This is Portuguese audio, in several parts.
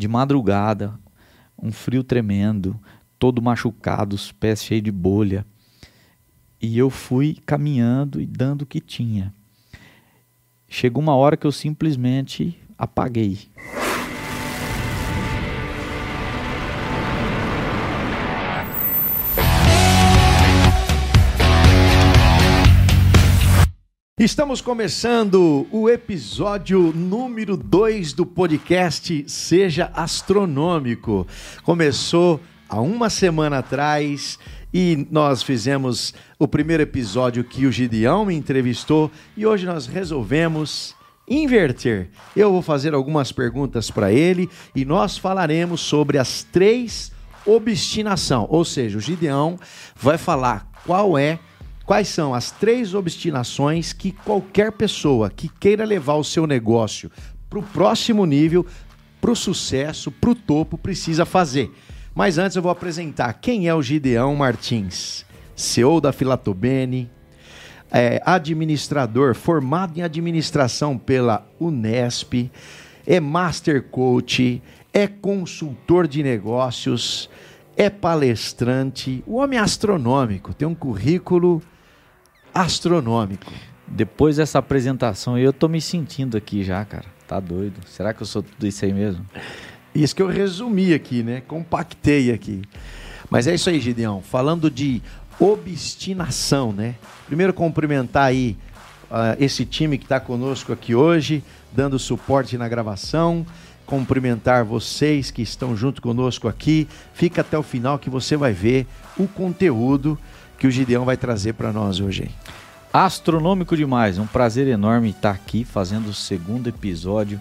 de madrugada, um frio tremendo, todo machucado, os pés cheios de bolha. E eu fui caminhando e dando o que tinha. Chegou uma hora que eu simplesmente apaguei. Estamos começando o episódio número 2 do podcast Seja Astronômico. Começou há uma semana atrás e nós fizemos o primeiro episódio que o Gideão me entrevistou e hoje nós resolvemos inverter. Eu vou fazer algumas perguntas para ele e nós falaremos sobre as três obstinação, ou seja, o Gideão vai falar qual é Quais são as três obstinações que qualquer pessoa que queira levar o seu negócio para o próximo nível, para o sucesso, para o topo, precisa fazer? Mas antes eu vou apresentar quem é o Gideão Martins, CEO da Filatobene, é administrador formado em administração pela Unesp, é master coach, é consultor de negócios, é palestrante, o homem é astronômico, tem um currículo astronômico. Depois dessa apresentação, eu tô me sentindo aqui já, cara. Tá doido. Será que eu sou tudo isso aí mesmo? Isso que eu resumi aqui, né? Compactei aqui. Mas é isso aí, Gideão. Falando de obstinação, né? Primeiro cumprimentar aí uh, esse time que está conosco aqui hoje, dando suporte na gravação. Cumprimentar vocês que estão junto conosco aqui. Fica até o final que você vai ver o conteúdo que o Gideão vai trazer para nós hoje. Astronômico demais, um prazer enorme estar aqui fazendo o segundo episódio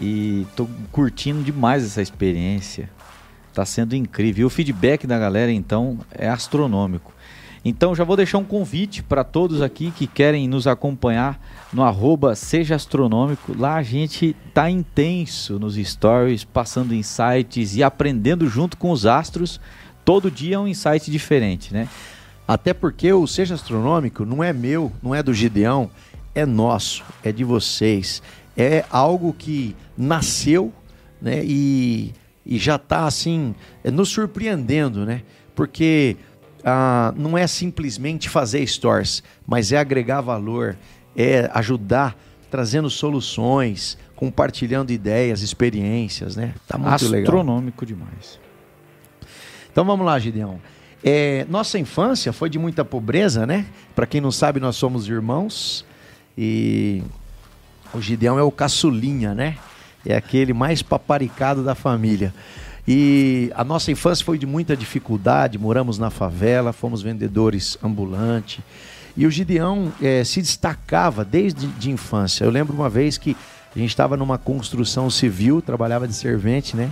e tô curtindo demais essa experiência. Tá sendo incrível. O feedback da galera então é astronômico. Então já vou deixar um convite para todos aqui que querem nos acompanhar no arroba Seja Astronômico. Lá a gente tá intenso nos stories, passando insights e aprendendo junto com os astros. Todo dia é um insight diferente, né? Até porque o Seja Astronômico não é meu, não é do Gideão, é nosso, é de vocês. É algo que nasceu né, e, e já está assim, é, nos surpreendendo, né? Porque ah, não é simplesmente fazer stores, mas é agregar valor, é ajudar, trazendo soluções, compartilhando ideias, experiências, né? Tá muito Astronômico legal. Astronômico demais. Então vamos lá, Gideão. É, nossa infância foi de muita pobreza, né? Para quem não sabe, nós somos irmãos e o Gideão é o caçulinha, né? É aquele mais paparicado da família. E a nossa infância foi de muita dificuldade, moramos na favela, fomos vendedores ambulantes. E o Gideão é, se destacava desde de infância. Eu lembro uma vez que a gente estava numa construção civil, trabalhava de servente, né?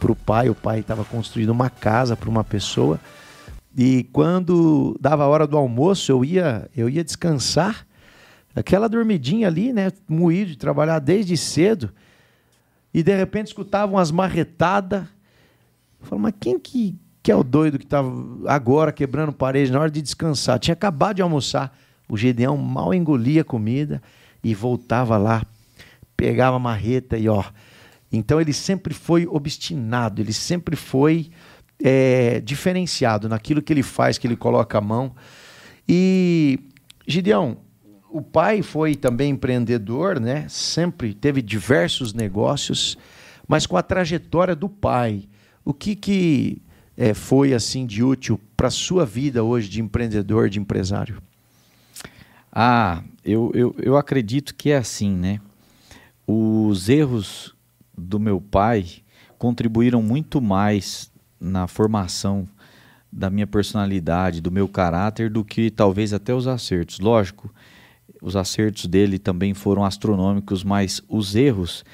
Para o pai, o pai estava construindo uma casa para uma pessoa. E quando dava a hora do almoço, eu ia, eu ia descansar. Aquela dormidinha ali, né? Moído de trabalhar desde cedo. E de repente escutava umas marretadas. Falei, mas quem que, que é o doido que estava agora quebrando parede na hora de descansar? Tinha acabado de almoçar. O Gedeão mal engolia a comida e voltava lá, pegava a marreta e ó. Então ele sempre foi obstinado, ele sempre foi é, diferenciado naquilo que ele faz, que ele coloca a mão. E, Gideão, o pai foi também empreendedor, né? Sempre teve diversos negócios, mas com a trajetória do pai, o que, que é, foi assim de útil para a sua vida hoje de empreendedor, de empresário? Ah, eu, eu, eu acredito que é assim, né? Os erros do meu pai contribuíram muito mais na formação da minha personalidade, do meu caráter, do que talvez até os acertos. Lógico, os acertos dele também foram astronômicos, mas os erros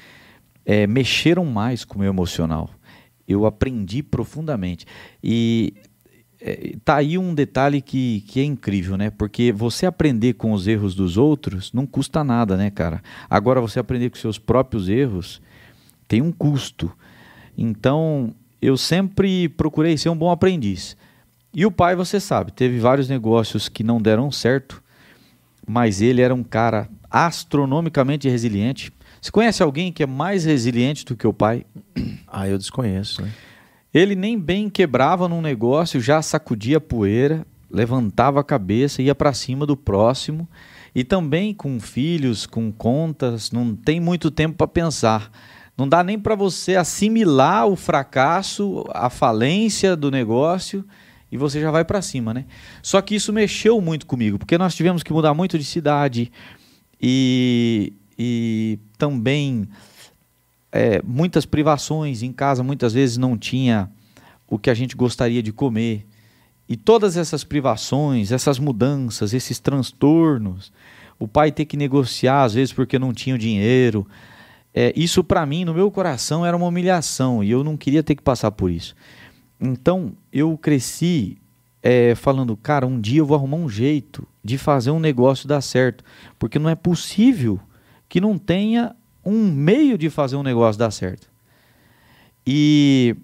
é, mexeram mais com o meu emocional. Eu aprendi profundamente. E é, tá aí um detalhe que, que é incrível, né? Porque você aprender com os erros dos outros não custa nada, né, cara? Agora, você aprender com seus próprios erros tem um custo. Então, eu sempre procurei ser um bom aprendiz. E o pai, você sabe, teve vários negócios que não deram certo, mas ele era um cara astronomicamente resiliente. Você conhece alguém que é mais resiliente do que o pai? Ah, eu desconheço, né? Ele nem bem quebrava num negócio, já sacudia a poeira, levantava a cabeça, ia para cima do próximo. E também com filhos, com contas, não tem muito tempo para pensar. Não dá nem para você assimilar o fracasso, a falência do negócio e você já vai para cima, né? Só que isso mexeu muito comigo, porque nós tivemos que mudar muito de cidade e, e também é, muitas privações em casa, muitas vezes não tinha o que a gente gostaria de comer. E todas essas privações, essas mudanças, esses transtornos, o pai ter que negociar às vezes porque não tinha o dinheiro, é, isso para mim, no meu coração, era uma humilhação e eu não queria ter que passar por isso. Então eu cresci é, falando, cara, um dia eu vou arrumar um jeito de fazer um negócio dar certo, porque não é possível que não tenha um meio de fazer um negócio dar certo. E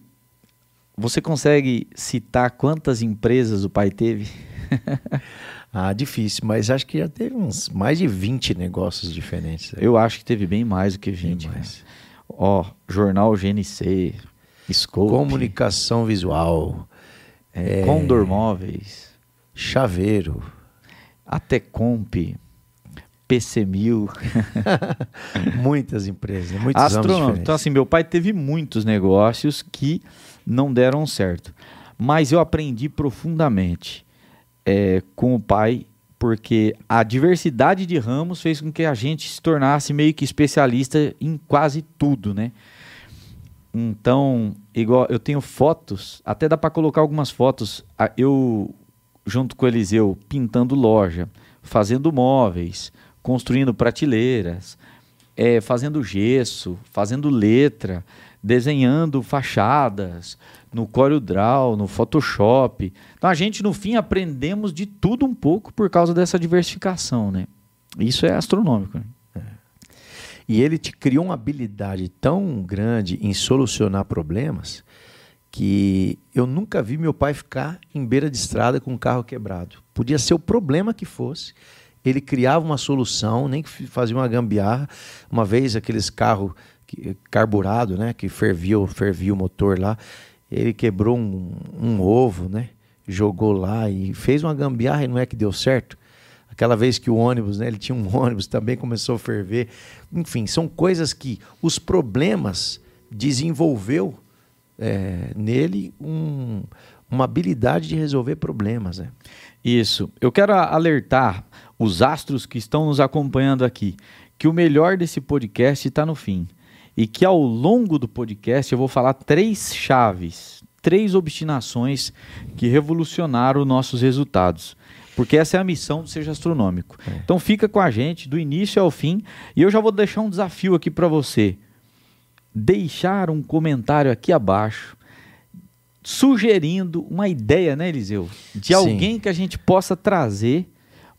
você consegue citar quantas empresas o pai teve? ah, difícil, mas acho que já teve uns mais de 20 negócios diferentes. Eu acho que teve bem mais do que 20. Né? Ó, Jornal GNC, Scope, Comunicação Visual, é, Condor Móveis, Chaveiro, Atecomp, PC1000. Muitas empresas, né? muitos Astronômico. Então, assim, meu pai teve muitos negócios que não deram certo. Mas eu aprendi profundamente é, com o pai, porque a diversidade de ramos fez com que a gente se tornasse meio que especialista em quase tudo, né? Então, igual eu tenho fotos, até dá para colocar algumas fotos. Eu junto com o Eliseu pintando loja, fazendo móveis, construindo prateleiras, é, fazendo gesso, fazendo letra, desenhando fachadas no CorelDRAW, no Photoshop. Então a gente no fim aprendemos de tudo um pouco por causa dessa diversificação, né? Isso é astronômico. Né? É. E ele te criou uma habilidade tão grande em solucionar problemas que eu nunca vi meu pai ficar em beira de estrada com um carro quebrado. Podia ser o problema que fosse ele criava uma solução, nem que fazia uma gambiarra. Uma vez aqueles carros carburado, né, que fervia, fervia o motor lá, ele quebrou um, um ovo, né, jogou lá e fez uma gambiarra e não é que deu certo. Aquela vez que o ônibus, né, ele tinha um ônibus também começou a ferver. Enfim, são coisas que os problemas desenvolveu é, nele um, uma habilidade de resolver problemas. Né? Isso. Eu quero alertar os astros que estão nos acompanhando aqui, que o melhor desse podcast está no fim. E que ao longo do podcast eu vou falar três chaves, três obstinações que revolucionaram nossos resultados. Porque essa é a missão do Seja Astronômico. É. Então fica com a gente do início ao fim. E eu já vou deixar um desafio aqui para você. Deixar um comentário aqui abaixo sugerindo uma ideia, né, Eliseu? De Sim. alguém que a gente possa trazer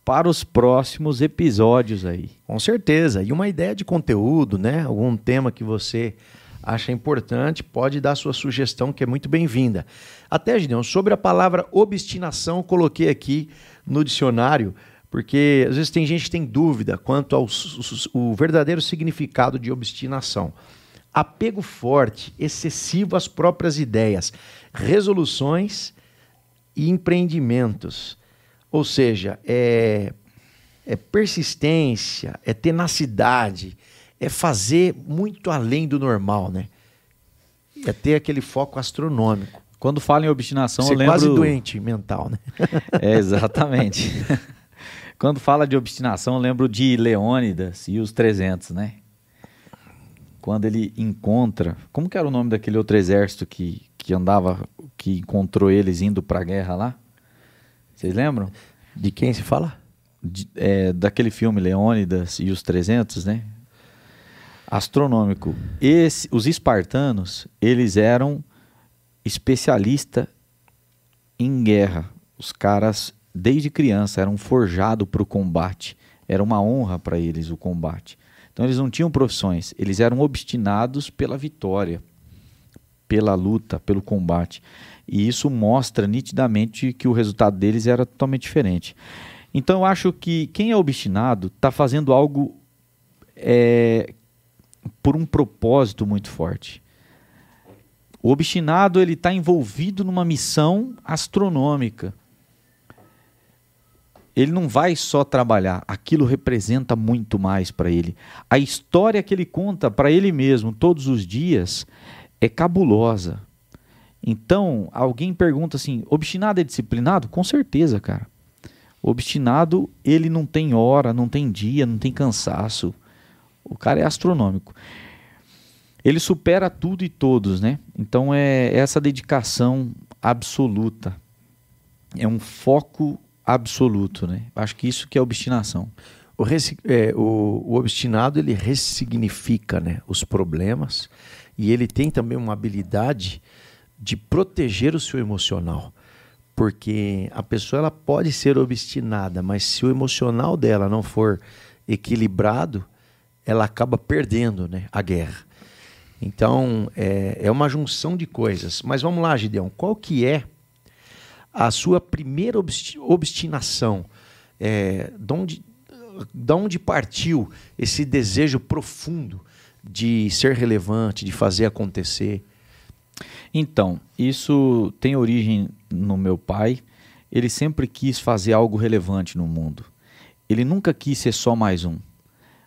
para os próximos episódios aí. Com certeza. E uma ideia de conteúdo, né? Algum tema que você acha importante, pode dar sua sugestão, que é muito bem-vinda. Até, Gideon, sobre a palavra obstinação, coloquei aqui no dicionário, porque às vezes tem gente que tem dúvida quanto ao o verdadeiro significado de obstinação. Apego forte, excessivo às próprias ideias, resoluções e empreendimentos. Ou seja, é, é persistência, é tenacidade, é fazer muito além do normal, né? É ter aquele foco astronômico. Quando fala em obstinação, Ser eu lembro... quase doente mental, né? é, exatamente. Quando fala de obstinação, eu lembro de Leônidas e os 300, né? Quando ele encontra... Como que era o nome daquele outro exército que, que andava, que encontrou eles indo para a guerra lá? Vocês lembram? De quem se fala? De, é, daquele filme Leônidas e os 300, né? Astronômico. Esse, os espartanos, eles eram especialistas em guerra. Os caras, desde criança, eram forjados para o combate. Era uma honra para eles o combate. Então eles não tinham profissões, eles eram obstinados pela vitória, pela luta, pelo combate. E isso mostra nitidamente que o resultado deles era totalmente diferente. Então eu acho que quem é obstinado está fazendo algo é, por um propósito muito forte. O obstinado ele está envolvido numa missão astronômica. Ele não vai só trabalhar, aquilo representa muito mais para ele. A história que ele conta para ele mesmo todos os dias é cabulosa. Então, alguém pergunta assim: obstinado é disciplinado? Com certeza, cara. Obstinado, ele não tem hora, não tem dia, não tem cansaço. O cara é astronômico. Ele supera tudo e todos, né? Então é essa dedicação absoluta. É um foco absoluto, né? Acho que isso que é obstinação. O, é, o, o obstinado ele ressignifica né, os problemas e ele tem também uma habilidade de proteger o seu emocional. Porque a pessoa ela pode ser obstinada, mas se o emocional dela não for equilibrado, ela acaba perdendo né, a guerra. Então, é, é uma junção de coisas. Mas vamos lá, Gideão, qual que é a sua primeira obstinação? É, de, onde, de onde partiu esse desejo profundo de ser relevante, de fazer acontecer? Então, isso tem origem no meu pai. Ele sempre quis fazer algo relevante no mundo. Ele nunca quis ser só mais um.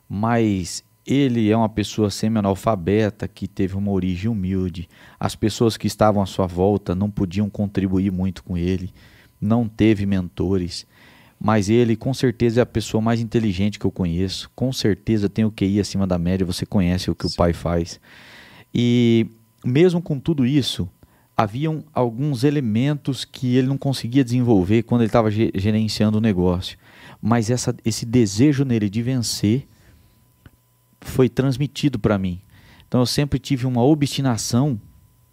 Mas ele é uma pessoa semi-analfabeta que teve uma origem humilde. As pessoas que estavam à sua volta não podiam contribuir muito com ele. Não teve mentores. Mas ele, com certeza, é a pessoa mais inteligente que eu conheço. Com certeza tem o QI acima da média. Você conhece o que Sim. o pai faz. E mesmo com tudo isso, haviam alguns elementos que ele não conseguia desenvolver quando ele estava gerenciando o negócio. Mas essa, esse desejo nele de vencer foi transmitido para mim. Então eu sempre tive uma obstinação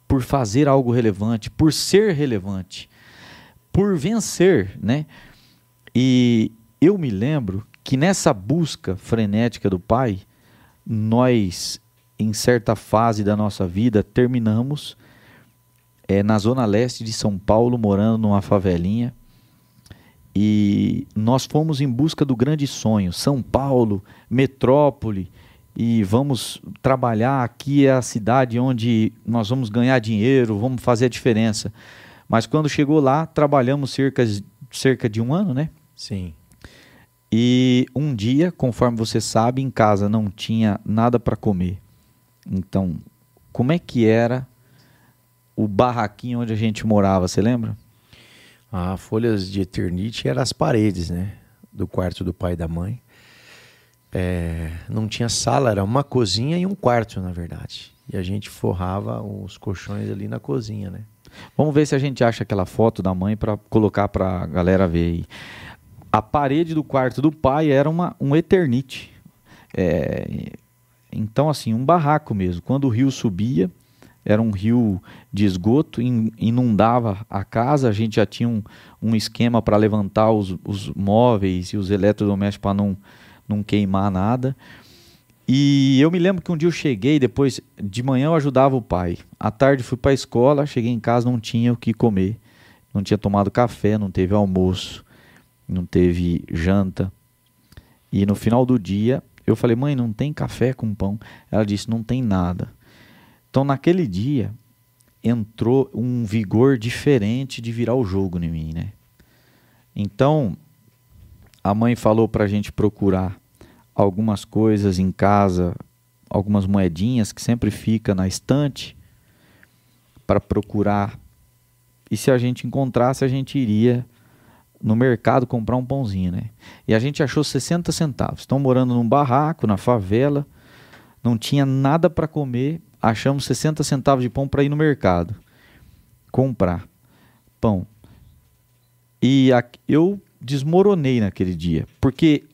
por fazer algo relevante, por ser relevante, por vencer, né? E eu me lembro que nessa busca frenética do pai, nós em certa fase da nossa vida terminamos é, na zona leste de São Paulo, morando numa favelinha. E nós fomos em busca do grande sonho, São Paulo, metrópole, e vamos trabalhar aqui é a cidade onde nós vamos ganhar dinheiro, vamos fazer a diferença. Mas quando chegou lá, trabalhamos cerca, cerca de um ano, né? Sim. E um dia, conforme você sabe, em casa não tinha nada para comer. Então, como é que era o barraquinho onde a gente morava, você lembra? Ah, folhas de eternite eram as paredes, né? Do quarto do pai e da mãe. É, não tinha sala, era uma cozinha e um quarto, na verdade. E a gente forrava os colchões ali na cozinha, né? Vamos ver se a gente acha aquela foto da mãe para colocar para a galera ver aí. A parede do quarto do pai era uma, um eternite. É, então, assim, um barraco mesmo. Quando o rio subia, era um rio de esgoto, inundava a casa, a gente já tinha um, um esquema para levantar os, os móveis e os eletrodomésticos para não não queimar nada. E eu me lembro que um dia eu cheguei, depois de manhã eu ajudava o pai. À tarde fui para a escola, cheguei em casa, não tinha o que comer. Não tinha tomado café, não teve almoço, não teve janta. E no final do dia eu falei: "Mãe, não tem café com pão?" Ela disse: "Não tem nada". Então naquele dia entrou um vigor diferente de virar o jogo em mim, né? Então, a mãe falou para a gente procurar algumas coisas em casa, algumas moedinhas que sempre fica na estante para procurar. E se a gente encontrasse, a gente iria no mercado comprar um pãozinho, né? E a gente achou 60 centavos. Estão morando num barraco, na favela, não tinha nada para comer, achamos 60 centavos de pão para ir no mercado comprar pão. E a, eu desmoronei naquele dia, porque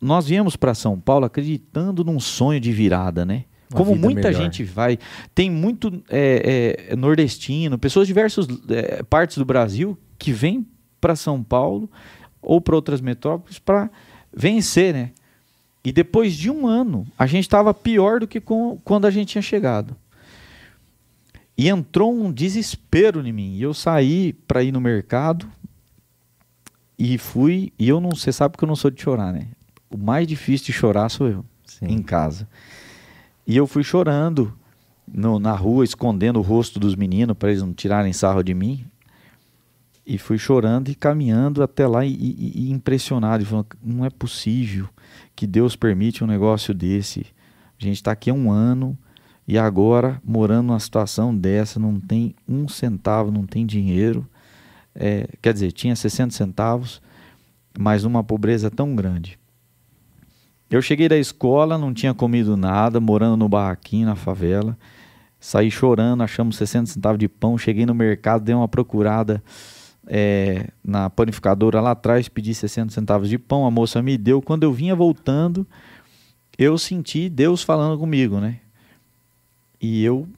nós viemos para São Paulo acreditando num sonho de virada, né? Uma Como muita melhor. gente vai, tem muito é, é, nordestino, pessoas de diversas é, partes do Brasil que vêm para São Paulo ou para outras metrópoles para vencer, né? E depois de um ano, a gente estava pior do que com, quando a gente tinha chegado. E entrou um desespero em mim. E eu saí para ir no mercado, e fui, e eu não, você sabe que eu não sou de chorar, né? O mais difícil de chorar sou eu, Sim. em casa. E eu fui chorando no, na rua, escondendo o rosto dos meninos para eles não tirarem sarro de mim. E fui chorando e caminhando até lá e, e, e impressionado. E falando, não é possível que Deus permite um negócio desse. A gente está aqui há um ano e agora, morando numa situação dessa, não tem um centavo, não tem dinheiro. É, quer dizer, tinha 60 centavos, mas uma pobreza tão grande. Eu cheguei da escola, não tinha comido nada, morando no barraquinho, na favela. Saí chorando, achamos 60 centavos de pão. Cheguei no mercado, dei uma procurada é, na panificadora lá atrás, pedi 60 centavos de pão. A moça me deu. Quando eu vinha voltando, eu senti Deus falando comigo, né? E eu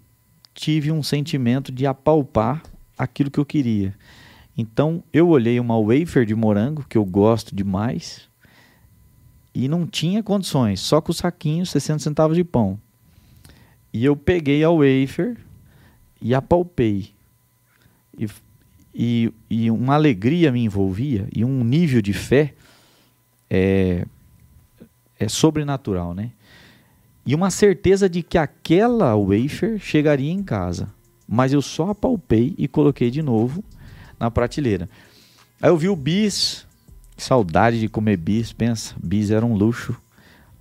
tive um sentimento de apalpar aquilo que eu queria. Então eu olhei uma wafer de morango, que eu gosto demais, e não tinha condições, só com o saquinho, 60 centavos de pão. E eu peguei a wafer e apalpei. E, e, e uma alegria me envolvia, e um nível de fé é, é sobrenatural, né? E uma certeza de que aquela wafer chegaria em casa. Mas eu só apalpei e coloquei de novo na prateleira. Aí eu vi o bis, saudade de comer bis, pensa, bis era um luxo.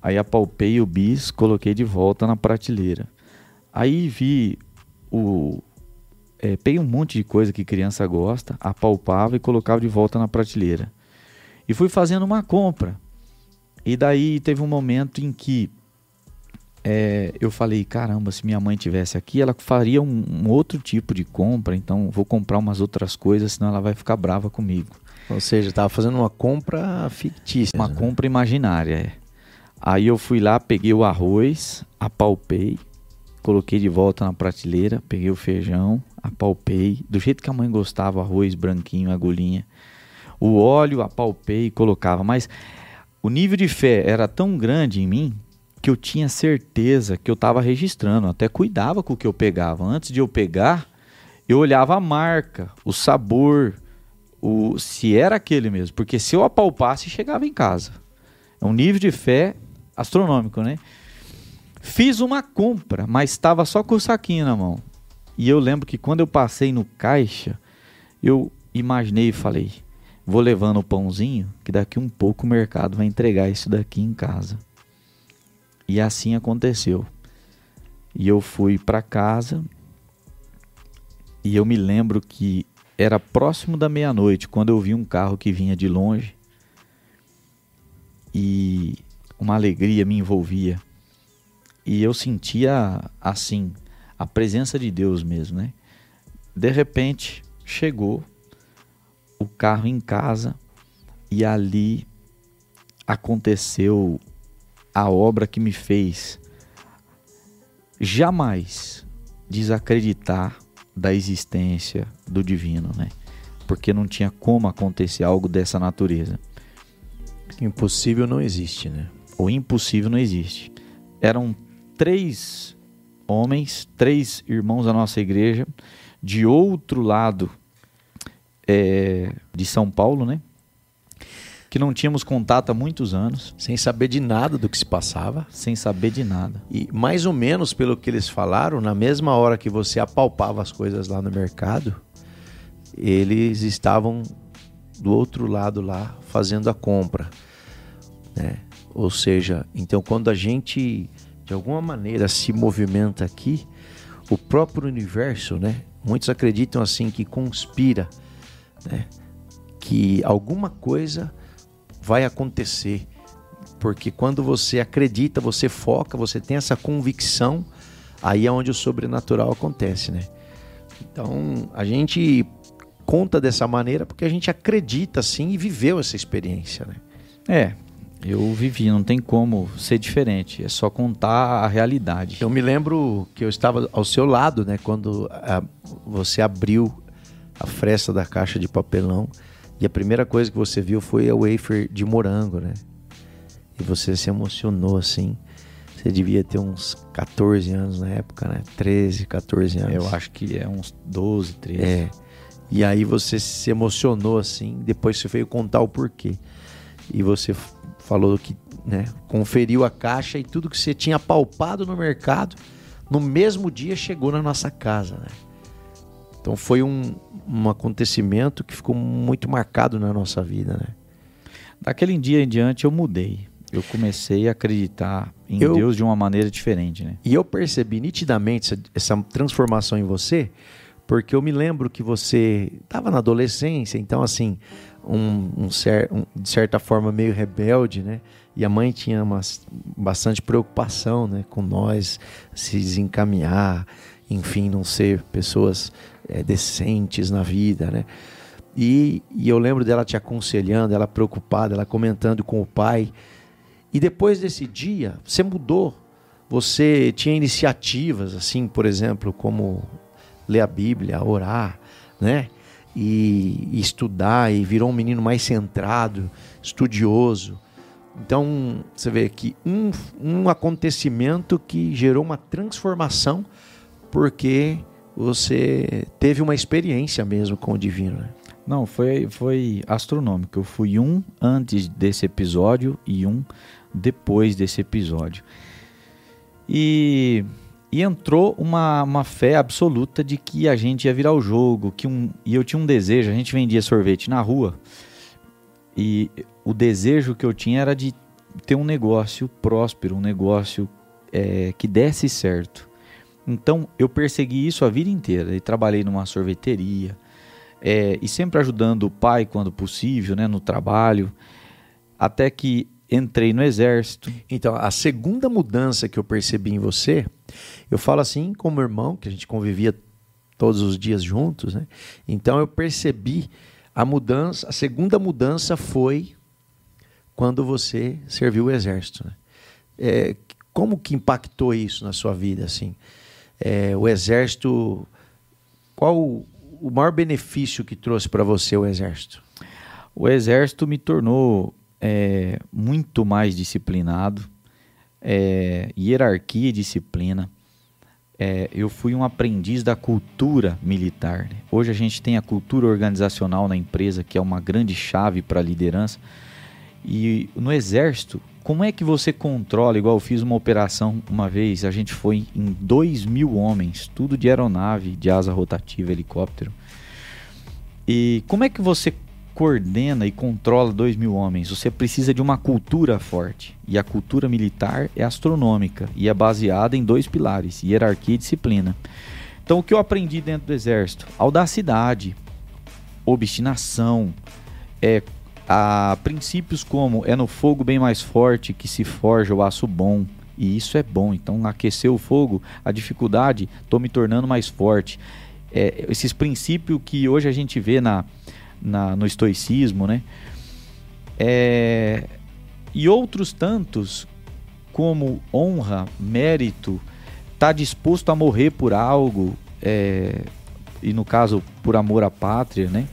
Aí apalpei o bis, coloquei de volta na prateleira. Aí vi o. É, peguei um monte de coisa que criança gosta, apalpava e colocava de volta na prateleira. E fui fazendo uma compra. E daí teve um momento em que é, eu falei, caramba, se minha mãe tivesse aqui, ela faria um, um, outro tipo de compra, então vou comprar umas outras coisas, senão ela vai ficar brava comigo. Ou seja, estava fazendo uma compra fictícia. Uma né? compra imaginária, é. Aí eu fui lá, peguei o arroz, apalpei, coloquei de volta na prateleira, peguei o feijão, apalpei, do jeito que a mãe gostava, arroz branquinho, agulhinha. O óleo apalpei e colocava, mas o nível de fé era tão grande em mim que eu tinha certeza que eu estava registrando, até cuidava com o que eu pegava. Antes de eu pegar, eu olhava a marca, o sabor, o se era aquele mesmo, porque se eu apalpasse, chegava em casa. É um nível de fé astronômico, né? Fiz uma compra, mas estava só com o saquinho na mão. E eu lembro que quando eu passei no caixa, eu imaginei e falei: vou levando o pãozinho, que daqui um pouco o mercado vai entregar isso daqui em casa. E assim aconteceu. E eu fui para casa e eu me lembro que era próximo da meia-noite quando eu vi um carro que vinha de longe e uma alegria me envolvia. E eu sentia assim a presença de Deus mesmo, né? De repente chegou o carro em casa e ali aconteceu a obra que me fez jamais desacreditar da existência do divino, né? Porque não tinha como acontecer algo dessa natureza. Impossível não existe, né? O impossível não existe. Eram três homens, três irmãos da nossa igreja, de outro lado é, de São Paulo, né? que não tínhamos contato há muitos anos. Sem saber de nada do que se passava. Sem saber de nada. E mais ou menos pelo que eles falaram, na mesma hora que você apalpava as coisas lá no mercado, eles estavam do outro lado lá fazendo a compra. Né? Ou seja, então quando a gente de alguma maneira se movimenta aqui, o próprio universo, né? Muitos acreditam assim que conspira, né? Que alguma coisa vai acontecer. Porque quando você acredita, você foca, você tem essa convicção, aí é onde o sobrenatural acontece, né? Então, a gente conta dessa maneira porque a gente acredita assim e viveu essa experiência, né? É, eu vivi, não tem como ser diferente, é só contar a realidade. Eu me lembro que eu estava ao seu lado, né, quando a, você abriu a fresta da caixa de papelão e a primeira coisa que você viu foi a wafer de morango, né? E você se emocionou assim. Você devia ter uns 14 anos na época, né? 13, 14 anos. Eu acho que é uns 12, 13. É. E aí você se emocionou assim, depois você veio contar o porquê. E você falou que né? Conferiu a caixa e tudo que você tinha palpado no mercado, no mesmo dia chegou na nossa casa, né? Então foi um, um acontecimento que ficou muito marcado na nossa vida, né? Daquele dia em diante eu mudei. Eu comecei a acreditar em eu, Deus de uma maneira diferente, né? E eu percebi nitidamente essa, essa transformação em você, porque eu me lembro que você estava na adolescência, então assim, um, um, cer um, de certa forma meio rebelde, né? E a mãe tinha uma, bastante preocupação, né, com nós se desencaminhar, enfim, não ser pessoas é, decentes na vida, né? E, e eu lembro dela te aconselhando, ela preocupada, ela comentando com o pai. E depois desse dia, você mudou. Você tinha iniciativas, assim, por exemplo, como ler a Bíblia, orar, né? E, e estudar, e virou um menino mais centrado, estudioso. Então, você vê que um, um acontecimento que gerou uma transformação, porque você teve uma experiência mesmo com o divino. Né? Não, foi, foi astronômico. Eu fui um antes desse episódio e um depois desse episódio. E, e entrou uma, uma fé absoluta de que a gente ia virar o jogo, que um, e eu tinha um desejo, a gente vendia sorvete na rua, e o desejo que eu tinha era de ter um negócio próspero, um negócio é, que desse certo. Então eu persegui isso a vida inteira e trabalhei numa sorveteria, é, e sempre ajudando o pai quando possível, né, no trabalho, até que entrei no exército. Então, a segunda mudança que eu percebi em você, eu falo assim como irmão, que a gente convivia todos os dias juntos, né? Então eu percebi a mudança, a segunda mudança foi quando você serviu o exército. Né? É, como que impactou isso na sua vida, assim? É, o exército, qual o maior benefício que trouxe para você o Exército? O Exército me tornou é, muito mais disciplinado, é, hierarquia e disciplina. É, eu fui um aprendiz da cultura militar. Né? Hoje a gente tem a cultura organizacional na empresa, que é uma grande chave para a liderança. E no Exército, como é que você controla? Igual eu fiz uma operação uma vez, a gente foi em 2 mil homens, tudo de aeronave, de asa rotativa, helicóptero. E como é que você coordena e controla 2 mil homens? Você precisa de uma cultura forte. E a cultura militar é astronômica e é baseada em dois pilares: hierarquia e disciplina. Então, o que eu aprendi dentro do exército? Audacidade, obstinação, é, a princípios como é no fogo bem mais forte que se forja o aço bom. E isso é bom. Então, aquecer o fogo, a dificuldade, estou me tornando mais forte. É, esses princípios que hoje a gente vê na, na no estoicismo, né? É, e outros tantos, como honra, mérito, tá disposto a morrer por algo, é, e no caso, por amor à pátria, né?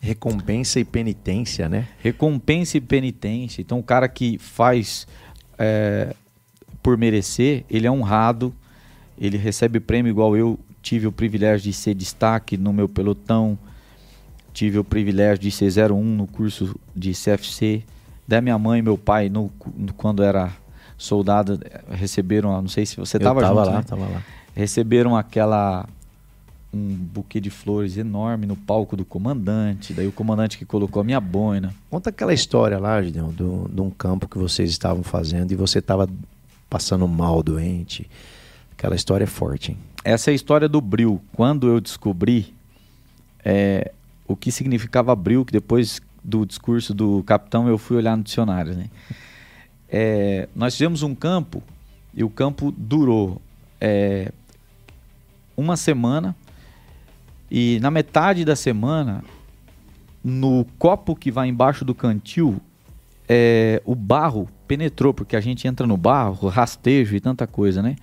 Recompensa e penitência, né? Recompensa e penitência. Então, o cara que faz é, por merecer, ele é honrado, ele recebe prêmio igual eu tive o privilégio de ser destaque no meu pelotão, tive o privilégio de ser 01 no curso de CFC. Da minha mãe e meu pai, no, no, quando era soldado, receberam, não sei se você estava junto, lá, né? tava lá. Receberam aquela um buquê de flores enorme no palco do comandante, daí o comandante que colocou a minha boina. Conta aquela história lá, Gideon, do, de um campo que vocês estavam fazendo e você estava passando mal, doente. Aquela história é forte, hein? Essa é a história do bril. Quando eu descobri é, o que significava bril, que depois do discurso do capitão eu fui olhar no dicionário, né? É, nós fizemos um campo e o campo durou é, uma semana e na metade da semana, no copo que vai embaixo do cantil, é, o barro penetrou, porque a gente entra no barro, rastejo e tanta coisa, né?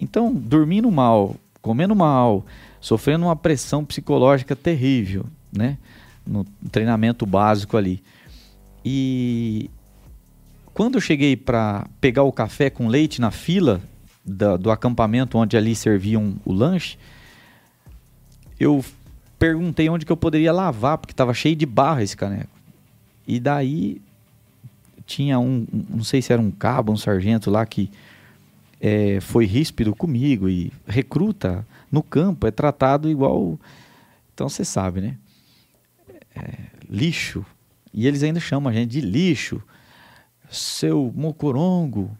Então, dormindo mal, comendo mal, sofrendo uma pressão psicológica terrível, né? No treinamento básico ali. E quando eu cheguei para pegar o café com leite na fila da, do acampamento onde ali serviam o lanche, eu perguntei onde que eu poderia lavar, porque estava cheio de barra esse caneco. E daí tinha um, não sei se era um cabo, um sargento lá que é, foi ríspido comigo e recruta no campo é tratado igual. Então você sabe, né? É, lixo. E eles ainda chamam a gente de lixo. Seu mocorongo.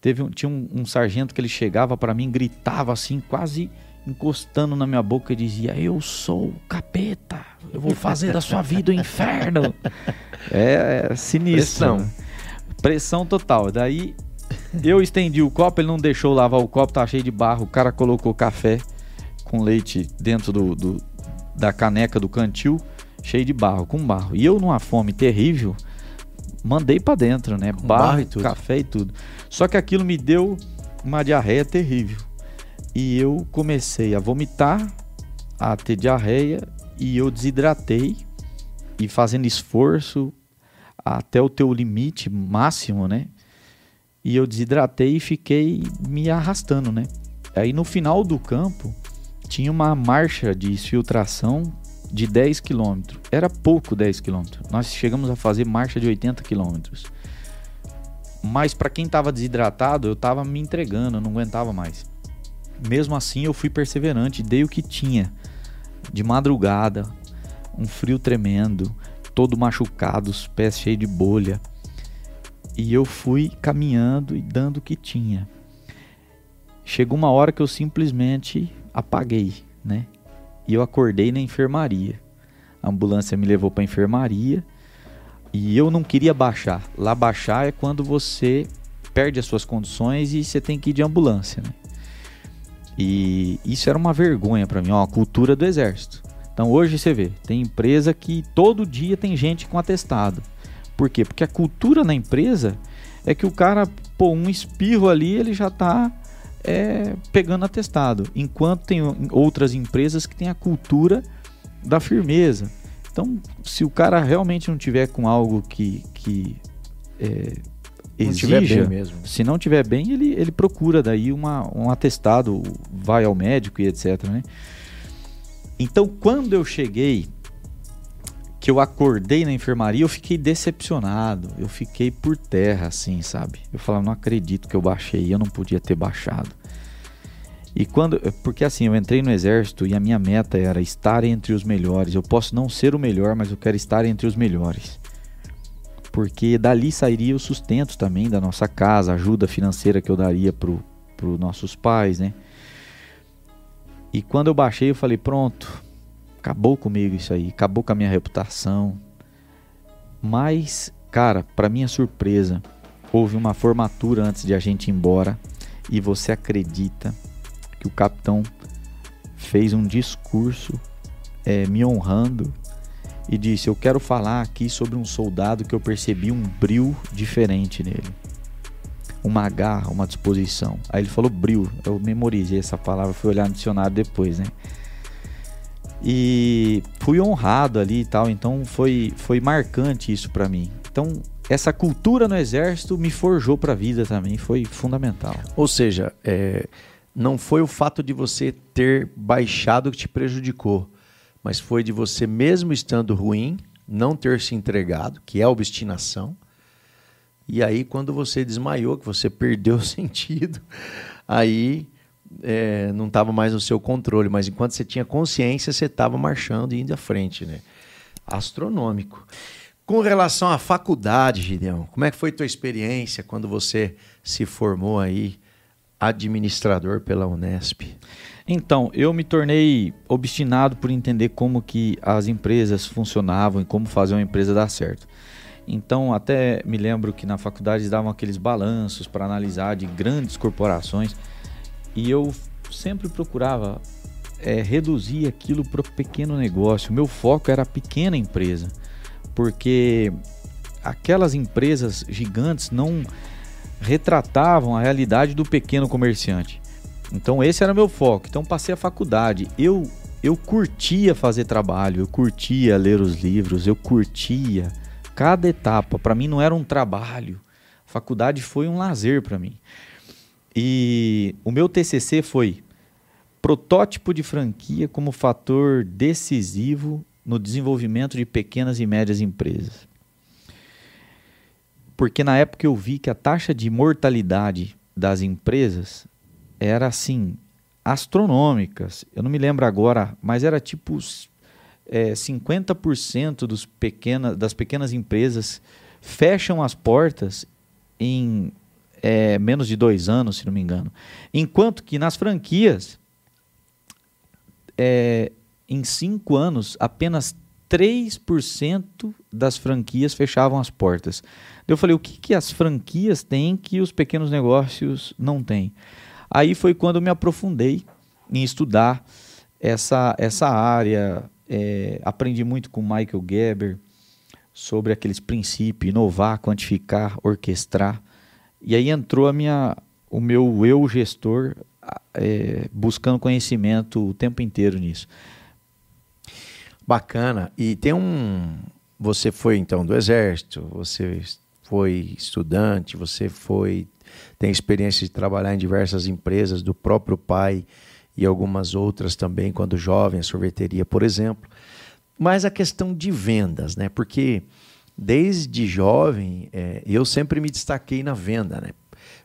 Teve um, tinha um, um sargento que ele chegava para mim, gritava assim, quase encostando na minha boca e dizia: Eu sou o capeta, eu vou fazer da sua vida o inferno. É, é sinistro. Pressão. Pressão total. Daí eu estendi o copo, ele não deixou lavar o copo, tá cheio de barro. O cara colocou café com leite dentro do, do da caneca do cantil, cheio de barro, com barro. E eu, numa fome terrível, mandei para dentro, né? Barro, barro, e tudo. café e tudo. Só que aquilo me deu uma diarreia terrível. E eu comecei a vomitar, a ter diarreia, e eu desidratei. E fazendo esforço até o teu limite máximo, né? E eu desidratei e fiquei me arrastando, né? Aí no final do campo tinha uma marcha de exfiltração de 10 km. Era pouco 10 km. Nós chegamos a fazer marcha de 80 km. Mas para quem estava desidratado, eu estava me entregando, eu não aguentava mais. Mesmo assim, eu fui perseverante, dei o que tinha. De madrugada, um frio tremendo, todo machucado, os pés cheios de bolha. E eu fui caminhando e dando o que tinha. Chegou uma hora que eu simplesmente apaguei, né? E eu acordei na enfermaria. A ambulância me levou para enfermaria e eu não queria baixar. Lá baixar é quando você perde as suas condições e você tem que ir de ambulância, né? E isso era uma vergonha para mim, ó, a cultura do exército. Então hoje você vê, tem empresa que todo dia tem gente com atestado. Por quê? Porque a cultura na empresa é que o cara, pô, um espirro ali, ele já está é, pegando atestado. Enquanto tem outras empresas que têm a cultura da firmeza. Então, se o cara realmente não tiver com algo que, que é, exija, mesmo. se não tiver bem, ele, ele procura daí uma, um atestado, vai ao médico e etc. Né? Então, quando eu cheguei que eu acordei na enfermaria, eu fiquei decepcionado. Eu fiquei por terra, assim, sabe? Eu falava, não acredito que eu baixei, eu não podia ter baixado. E quando. Porque assim, eu entrei no exército e a minha meta era estar entre os melhores. Eu posso não ser o melhor, mas eu quero estar entre os melhores. Porque dali sairia o sustento também da nossa casa, a ajuda financeira que eu daria para os nossos pais, né? E quando eu baixei, eu falei: pronto, acabou comigo isso aí, acabou com a minha reputação. Mas, cara, para minha surpresa, houve uma formatura antes de a gente ir embora e você acredita que o capitão fez um discurso é, me honrando e disse: Eu quero falar aqui sobre um soldado que eu percebi um brilho diferente nele. Uma garra, uma disposição. Aí ele falou brilho. Eu memorizei essa palavra, fui olhar no dicionário depois, né? E fui honrado ali e tal, então foi, foi marcante isso para mim. Então, essa cultura no exército me forjou para a vida também, foi fundamental. Ou seja, é, não foi o fato de você ter baixado que te prejudicou, mas foi de você mesmo estando ruim, não ter se entregado, que é obstinação. E aí, quando você desmaiou, que você perdeu o sentido, aí é, não estava mais no seu controle, mas enquanto você tinha consciência, você estava marchando e indo à frente, né? Astronômico. Com relação à faculdade, Gideão, como é que foi tua experiência quando você se formou aí administrador pela Unesp? Então, eu me tornei obstinado por entender como que as empresas funcionavam e como fazer uma empresa dar certo. Então, até me lembro que na faculdade davam aqueles balanços para analisar de grandes corporações e eu sempre procurava é, reduzir aquilo para pequeno negócio. O meu foco era a pequena empresa, porque aquelas empresas gigantes não retratavam a realidade do pequeno comerciante. Então esse era meu foco. Então passei a faculdade. Eu eu curtia fazer trabalho, eu curtia ler os livros, eu curtia cada etapa. Para mim não era um trabalho. A faculdade foi um lazer para mim. E o meu TCC foi protótipo de franquia como fator decisivo no desenvolvimento de pequenas e médias empresas. Porque na época eu vi que a taxa de mortalidade das empresas era assim, astronômicas. Eu não me lembro agora, mas era tipo é, 50% dos pequena, das pequenas empresas fecham as portas em é, menos de dois anos, se não me engano. Enquanto que nas franquias, é, em cinco anos, apenas 3% das franquias fechavam as portas. Eu falei, o que, que as franquias têm que os pequenos negócios não têm? Aí foi quando eu me aprofundei em estudar essa, essa área. É, aprendi muito com Michael Geber sobre aqueles princípios, inovar, quantificar, orquestrar. E aí entrou a minha, o meu eu gestor é, buscando conhecimento o tempo inteiro nisso. Bacana. E tem um. Você foi então do exército, você foi estudante, você foi tem experiência de trabalhar em diversas empresas do próprio pai e algumas outras também quando jovem, a sorveteria, por exemplo. Mas a questão de vendas, né? Porque desde jovem é, eu sempre me destaquei na venda, né?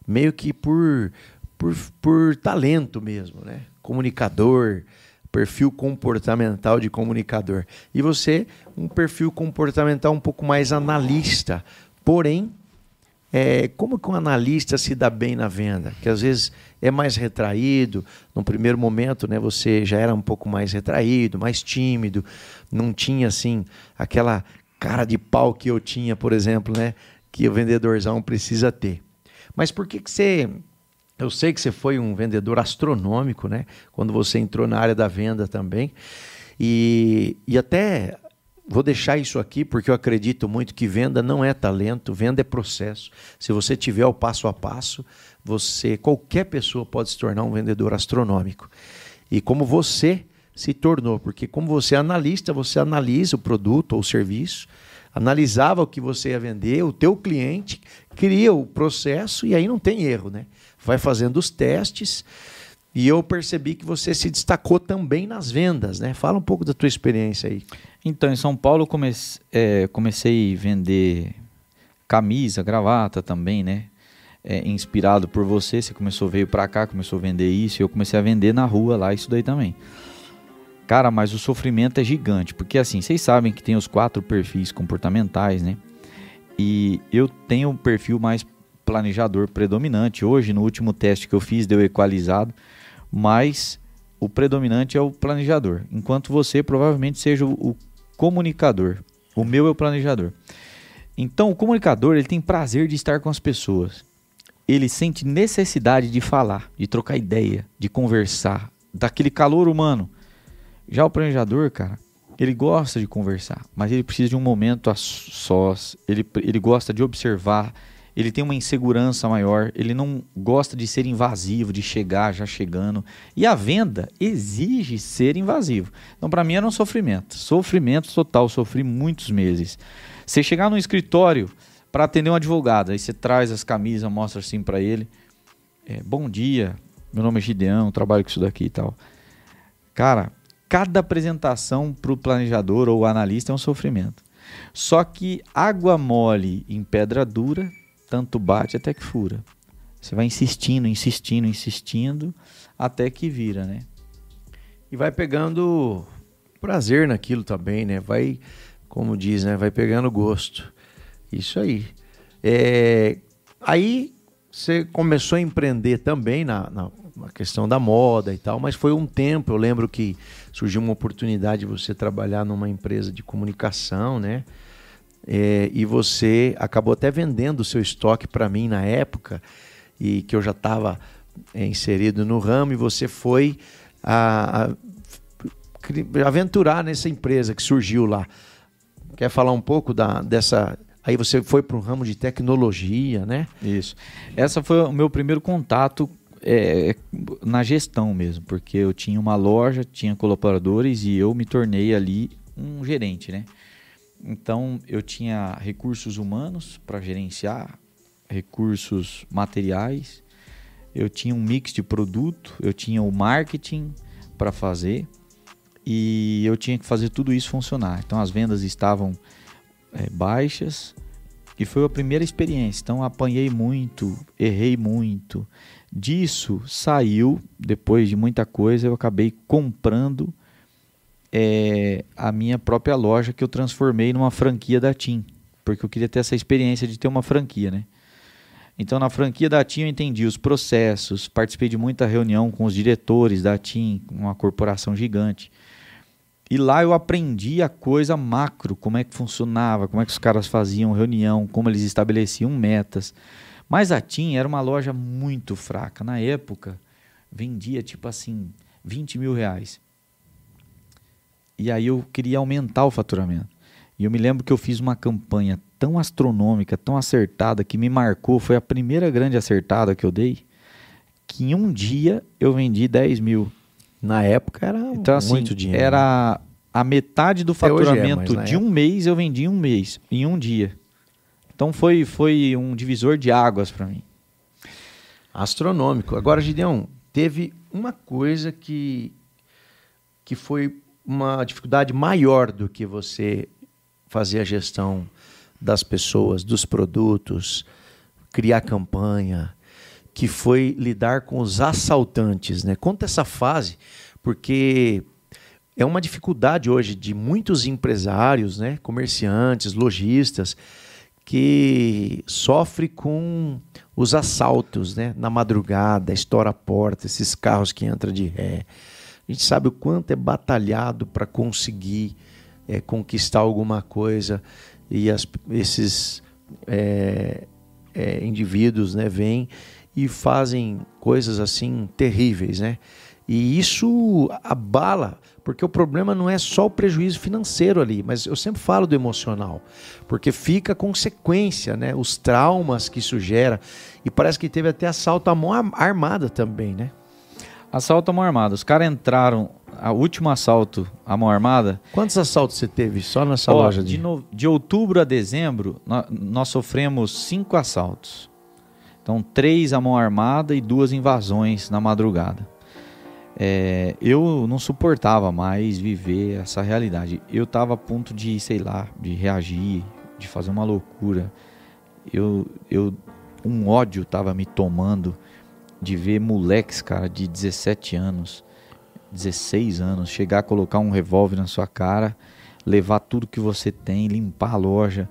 Meio que por, por, por talento mesmo, né? Comunicador, perfil comportamental de comunicador. E você, um perfil comportamental um pouco mais analista. Porém, é, como que um analista se dá bem na venda? Que às vezes é mais retraído, no primeiro momento né, você já era um pouco mais retraído, mais tímido, não tinha assim aquela cara de pau que eu tinha, por exemplo, né, que o vendedorzão precisa ter. Mas por que, que você. Eu sei que você foi um vendedor astronômico, né? Quando você entrou na área da venda também. E, e até Vou deixar isso aqui porque eu acredito muito que venda não é talento, venda é processo. Se você tiver o passo a passo, você, qualquer pessoa pode se tornar um vendedor astronômico. E como você se tornou, porque como você é analista, você analisa o produto ou o serviço, analisava o que você ia vender, o teu cliente cria o processo e aí não tem erro, né? Vai fazendo os testes e eu percebi que você se destacou também nas vendas, né? Fala um pouco da tua experiência aí. Então, em São Paulo comece, é, comecei a vender camisa, gravata também, né? É, inspirado por você, você começou, veio pra cá, começou a vender isso, e eu comecei a vender na rua lá, isso daí também. Cara, mas o sofrimento é gigante, porque assim, vocês sabem que tem os quatro perfis comportamentais, né? E eu tenho um perfil mais planejador predominante. Hoje, no último teste que eu fiz, deu equalizado, mas o predominante é o planejador, enquanto você provavelmente seja o, comunicador. O meu é o planejador. Então, o comunicador ele tem prazer de estar com as pessoas. Ele sente necessidade de falar, de trocar ideia, de conversar, daquele calor humano. Já o planejador, cara, ele gosta de conversar, mas ele precisa de um momento a sós. Ele, ele gosta de observar, ele tem uma insegurança maior, ele não gosta de ser invasivo, de chegar já chegando. E a venda exige ser invasivo. Então, para mim, era um sofrimento. Sofrimento total, sofri muitos meses. Você chegar no escritório para atender um advogado, aí você traz as camisas, mostra assim para ele: é, Bom dia, meu nome é Gideão, trabalho com isso daqui e tal. Cara, cada apresentação para o planejador ou analista é um sofrimento. Só que água mole em pedra dura tanto bate até que fura. Você vai insistindo, insistindo, insistindo, até que vira, né? E vai pegando prazer naquilo também, né? Vai, como diz, né? Vai pegando gosto. Isso aí. É... Aí você começou a empreender também na, na, na, questão da moda e tal, mas foi um tempo. Eu lembro que surgiu uma oportunidade de você trabalhar numa empresa de comunicação, né? É, e você acabou até vendendo o seu estoque para mim na época, e que eu já estava é, inserido no ramo, e você foi a, a, aventurar nessa empresa que surgiu lá. Quer falar um pouco da, dessa. Aí você foi para um ramo de tecnologia, né? Isso. Essa foi o meu primeiro contato é, na gestão mesmo, porque eu tinha uma loja, tinha colaboradores e eu me tornei ali um gerente, né? Então eu tinha recursos humanos para gerenciar, recursos materiais, eu tinha um mix de produto, eu tinha o marketing para fazer e eu tinha que fazer tudo isso funcionar. Então as vendas estavam é, baixas E foi a primeira experiência. Então apanhei muito, errei muito. Disso saiu, depois de muita coisa, eu acabei comprando é, a minha própria loja que eu transformei numa franquia da TIM. Porque eu queria ter essa experiência de ter uma franquia, né? Então, na franquia da TIM, eu entendi os processos, participei de muita reunião com os diretores da TIM, uma corporação gigante. E lá eu aprendi a coisa macro, como é que funcionava, como é que os caras faziam reunião, como eles estabeleciam metas. Mas a TIM era uma loja muito fraca. Na época, vendia tipo assim, 20 mil reais. E aí eu queria aumentar o faturamento. E eu me lembro que eu fiz uma campanha tão astronômica, tão acertada, que me marcou. Foi a primeira grande acertada que eu dei. Que em um dia eu vendi 10 mil. Na época era então, assim, muito dinheiro. Era a metade do é, faturamento é, de um mês eu vendi em um mês, em um dia. Então foi, foi um divisor de águas para mim. Astronômico. Agora, Gideão, teve uma coisa que, que foi uma dificuldade maior do que você fazer a gestão das pessoas, dos produtos, criar campanha, que foi lidar com os assaltantes, né? Conta essa fase, porque é uma dificuldade hoje de muitos empresários, né, comerciantes, lojistas, que sofre com os assaltos, né, na madrugada, estoura a porta, esses carros que entram de ré. A gente sabe o quanto é batalhado para conseguir é, conquistar alguma coisa e as, esses é, é, indivíduos, né, vêm e fazem coisas assim terríveis, né? E isso abala, porque o problema não é só o prejuízo financeiro ali, mas eu sempre falo do emocional, porque fica consequência, né? Os traumas que isso gera. E parece que teve até assalto à mão armada também, né? Assalto à mão armada. Os caras entraram, o último assalto à mão armada. Quantos assaltos você teve só nessa ó, loja? De, no, de outubro a dezembro, nós, nós sofremos cinco assaltos. Então, três à mão armada e duas invasões na madrugada. É, eu não suportava mais viver essa realidade. Eu estava a ponto de, sei lá, de reagir, de fazer uma loucura. Eu, eu, um ódio estava me tomando de ver moleques, cara, de 17 anos, 16 anos, chegar a colocar um revólver na sua cara, levar tudo que você tem, limpar a loja.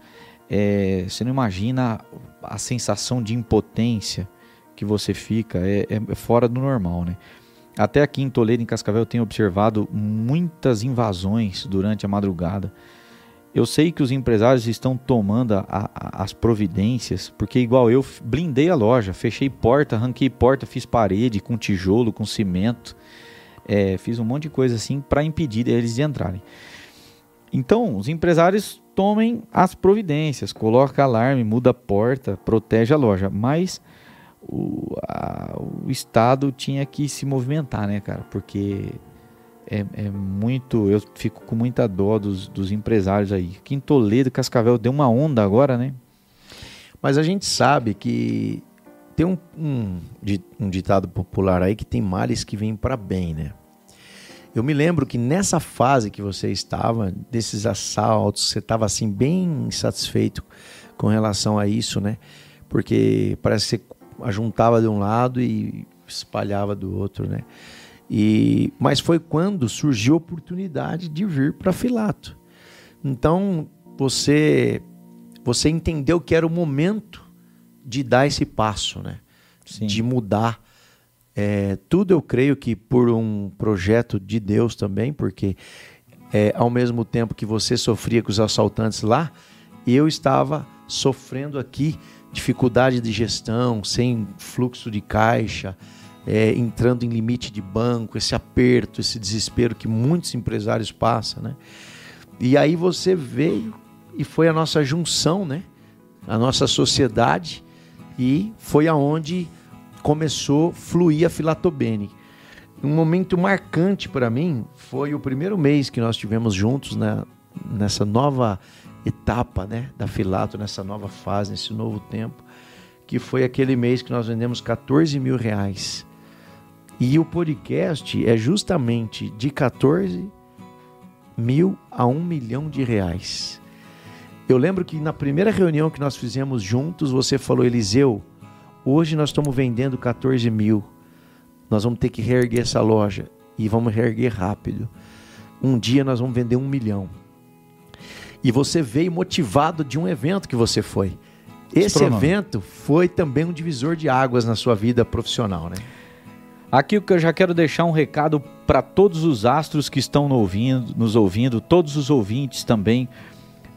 É, você não imagina a sensação de impotência que você fica, é, é fora do normal, né? Até aqui em Toledo, em Cascavel, eu tenho observado muitas invasões durante a madrugada. Eu sei que os empresários estão tomando a, a, as providências, porque igual eu blindei a loja, fechei porta, arranquei porta, fiz parede com tijolo, com cimento, é, fiz um monte de coisa assim para impedir eles de entrarem. Então, os empresários tomem as providências, coloca alarme, muda a porta, protege a loja, mas o, a, o Estado tinha que se movimentar, né, cara? Porque é, é, muito. Eu fico com muita dó dos, dos empresários aí. Aqui Toledo, Cascavel deu uma onda agora, né? Mas a gente sabe que tem um, um, um ditado popular aí que tem males que vêm para bem, né? Eu me lembro que nessa fase que você estava, desses assaltos, você estava assim bem insatisfeito com relação a isso, né? Porque parece que você ajuntava de um lado e espalhava do outro, né? E mas foi quando surgiu a oportunidade de vir para Filato. Então você você entendeu que era o momento de dar esse passo, né? Sim. De mudar é, tudo eu creio que por um projeto de Deus também, porque é, ao mesmo tempo que você sofria com os assaltantes lá, eu estava sofrendo aqui dificuldade de gestão, sem fluxo de caixa, é, entrando em limite de banco, esse aperto, esse desespero que muitos empresários passam, né? E aí você veio e foi a nossa junção, né? A nossa sociedade e foi aonde começou a fluir a Filatobene. Um momento marcante para mim foi o primeiro mês que nós tivemos juntos né, nessa nova etapa né, da Filato, nessa nova fase, nesse novo tempo, que foi aquele mês que nós vendemos 14 mil reais. E o podcast é justamente de 14 mil a 1 milhão de reais. Eu lembro que na primeira reunião que nós fizemos juntos, você falou, Eliseu, hoje nós estamos vendendo 14 mil. Nós vamos ter que reerguer essa loja e vamos reerguer rápido. Um dia nós vamos vender um milhão. E você veio motivado de um evento que você foi. Esse evento foi também um divisor de águas na sua vida profissional, né? Aqui eu já quero deixar um recado para todos os astros que estão no ouvindo, nos ouvindo, todos os ouvintes também.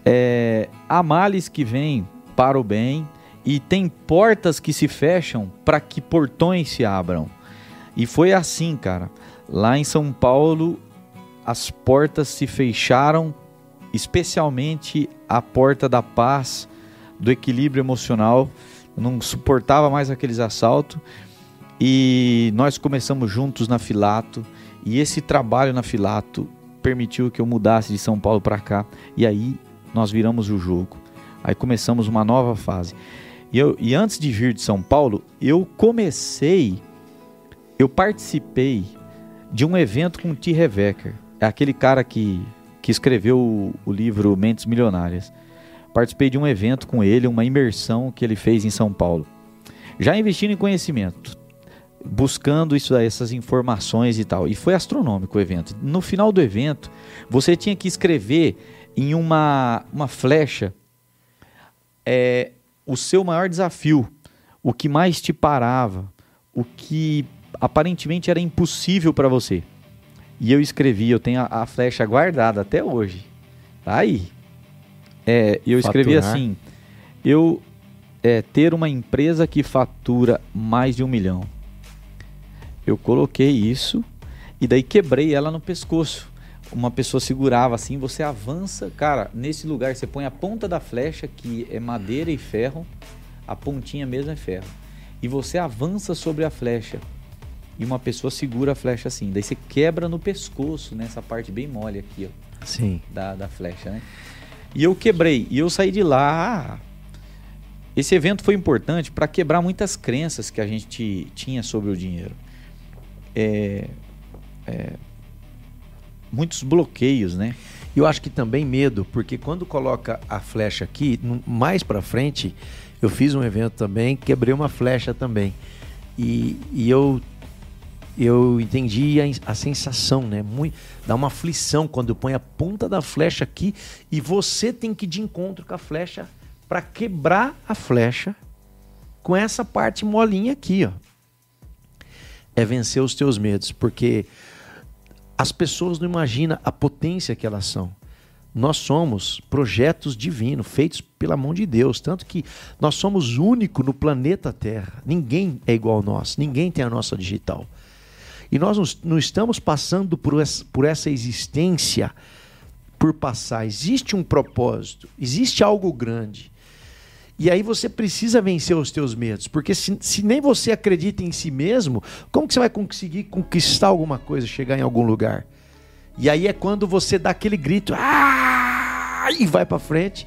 É, há males que vêm para o bem e tem portas que se fecham para que portões se abram. E foi assim, cara. Lá em São Paulo, as portas se fecharam, especialmente a porta da paz, do equilíbrio emocional. Eu não suportava mais aqueles assaltos e nós começamos juntos na Filato. E esse trabalho na Filato permitiu que eu mudasse de São Paulo para cá. E aí nós viramos o jogo. Aí começamos uma nova fase. E, eu, e antes de vir de São Paulo, eu comecei, eu participei de um evento com o T. Revecker. É aquele cara que, que escreveu o, o livro Mentes Milionárias. Participei de um evento com ele, uma imersão que ele fez em São Paulo. Já investindo em conhecimento, buscando isso, essas informações e tal. E foi astronômico o evento. No final do evento, você tinha que escrever em uma, uma flecha é, o seu maior desafio, o que mais te parava, o que aparentemente era impossível para você. E eu escrevi, eu tenho a, a, flecha guardada até hoje. Tá aí. É, eu escrevi Faturar. assim: eu é, ter uma empresa que fatura mais de um milhão eu coloquei isso e daí quebrei ela no pescoço. Uma pessoa segurava assim, você avança, cara, nesse lugar você põe a ponta da flecha, que é madeira e ferro, a pontinha mesmo é ferro. E você avança sobre a flecha. E uma pessoa segura a flecha assim. Daí você quebra no pescoço, nessa parte bem mole aqui, ó. Sim. Da, da flecha, né? E eu quebrei. E eu saí de lá. Esse evento foi importante para quebrar muitas crenças que a gente tinha sobre o dinheiro é, é, muitos bloqueios, né? Eu acho que também medo, porque quando coloca a flecha aqui, mais para frente, eu fiz um evento também, quebrei uma flecha também. E, e eu eu entendi a, a, sensação, né? Muito, dá uma aflição quando põe a ponta da flecha aqui e você tem que ir de encontro com a flecha para quebrar a flecha com essa parte molinha aqui, ó é vencer os teus medos, porque as pessoas não imaginam a potência que elas são. Nós somos projetos divinos, feitos pela mão de Deus. Tanto que nós somos único no planeta Terra. Ninguém é igual a nós, ninguém tem a nossa digital. E nós não estamos passando por essa, por essa existência por passar. Existe um propósito, existe algo grande. E aí você precisa vencer os teus medos, porque se, se, nem você acredita em si mesmo, como que você vai conseguir conquistar alguma coisa, chegar em algum lugar? E aí é quando você dá aquele grito, ah! e vai para frente,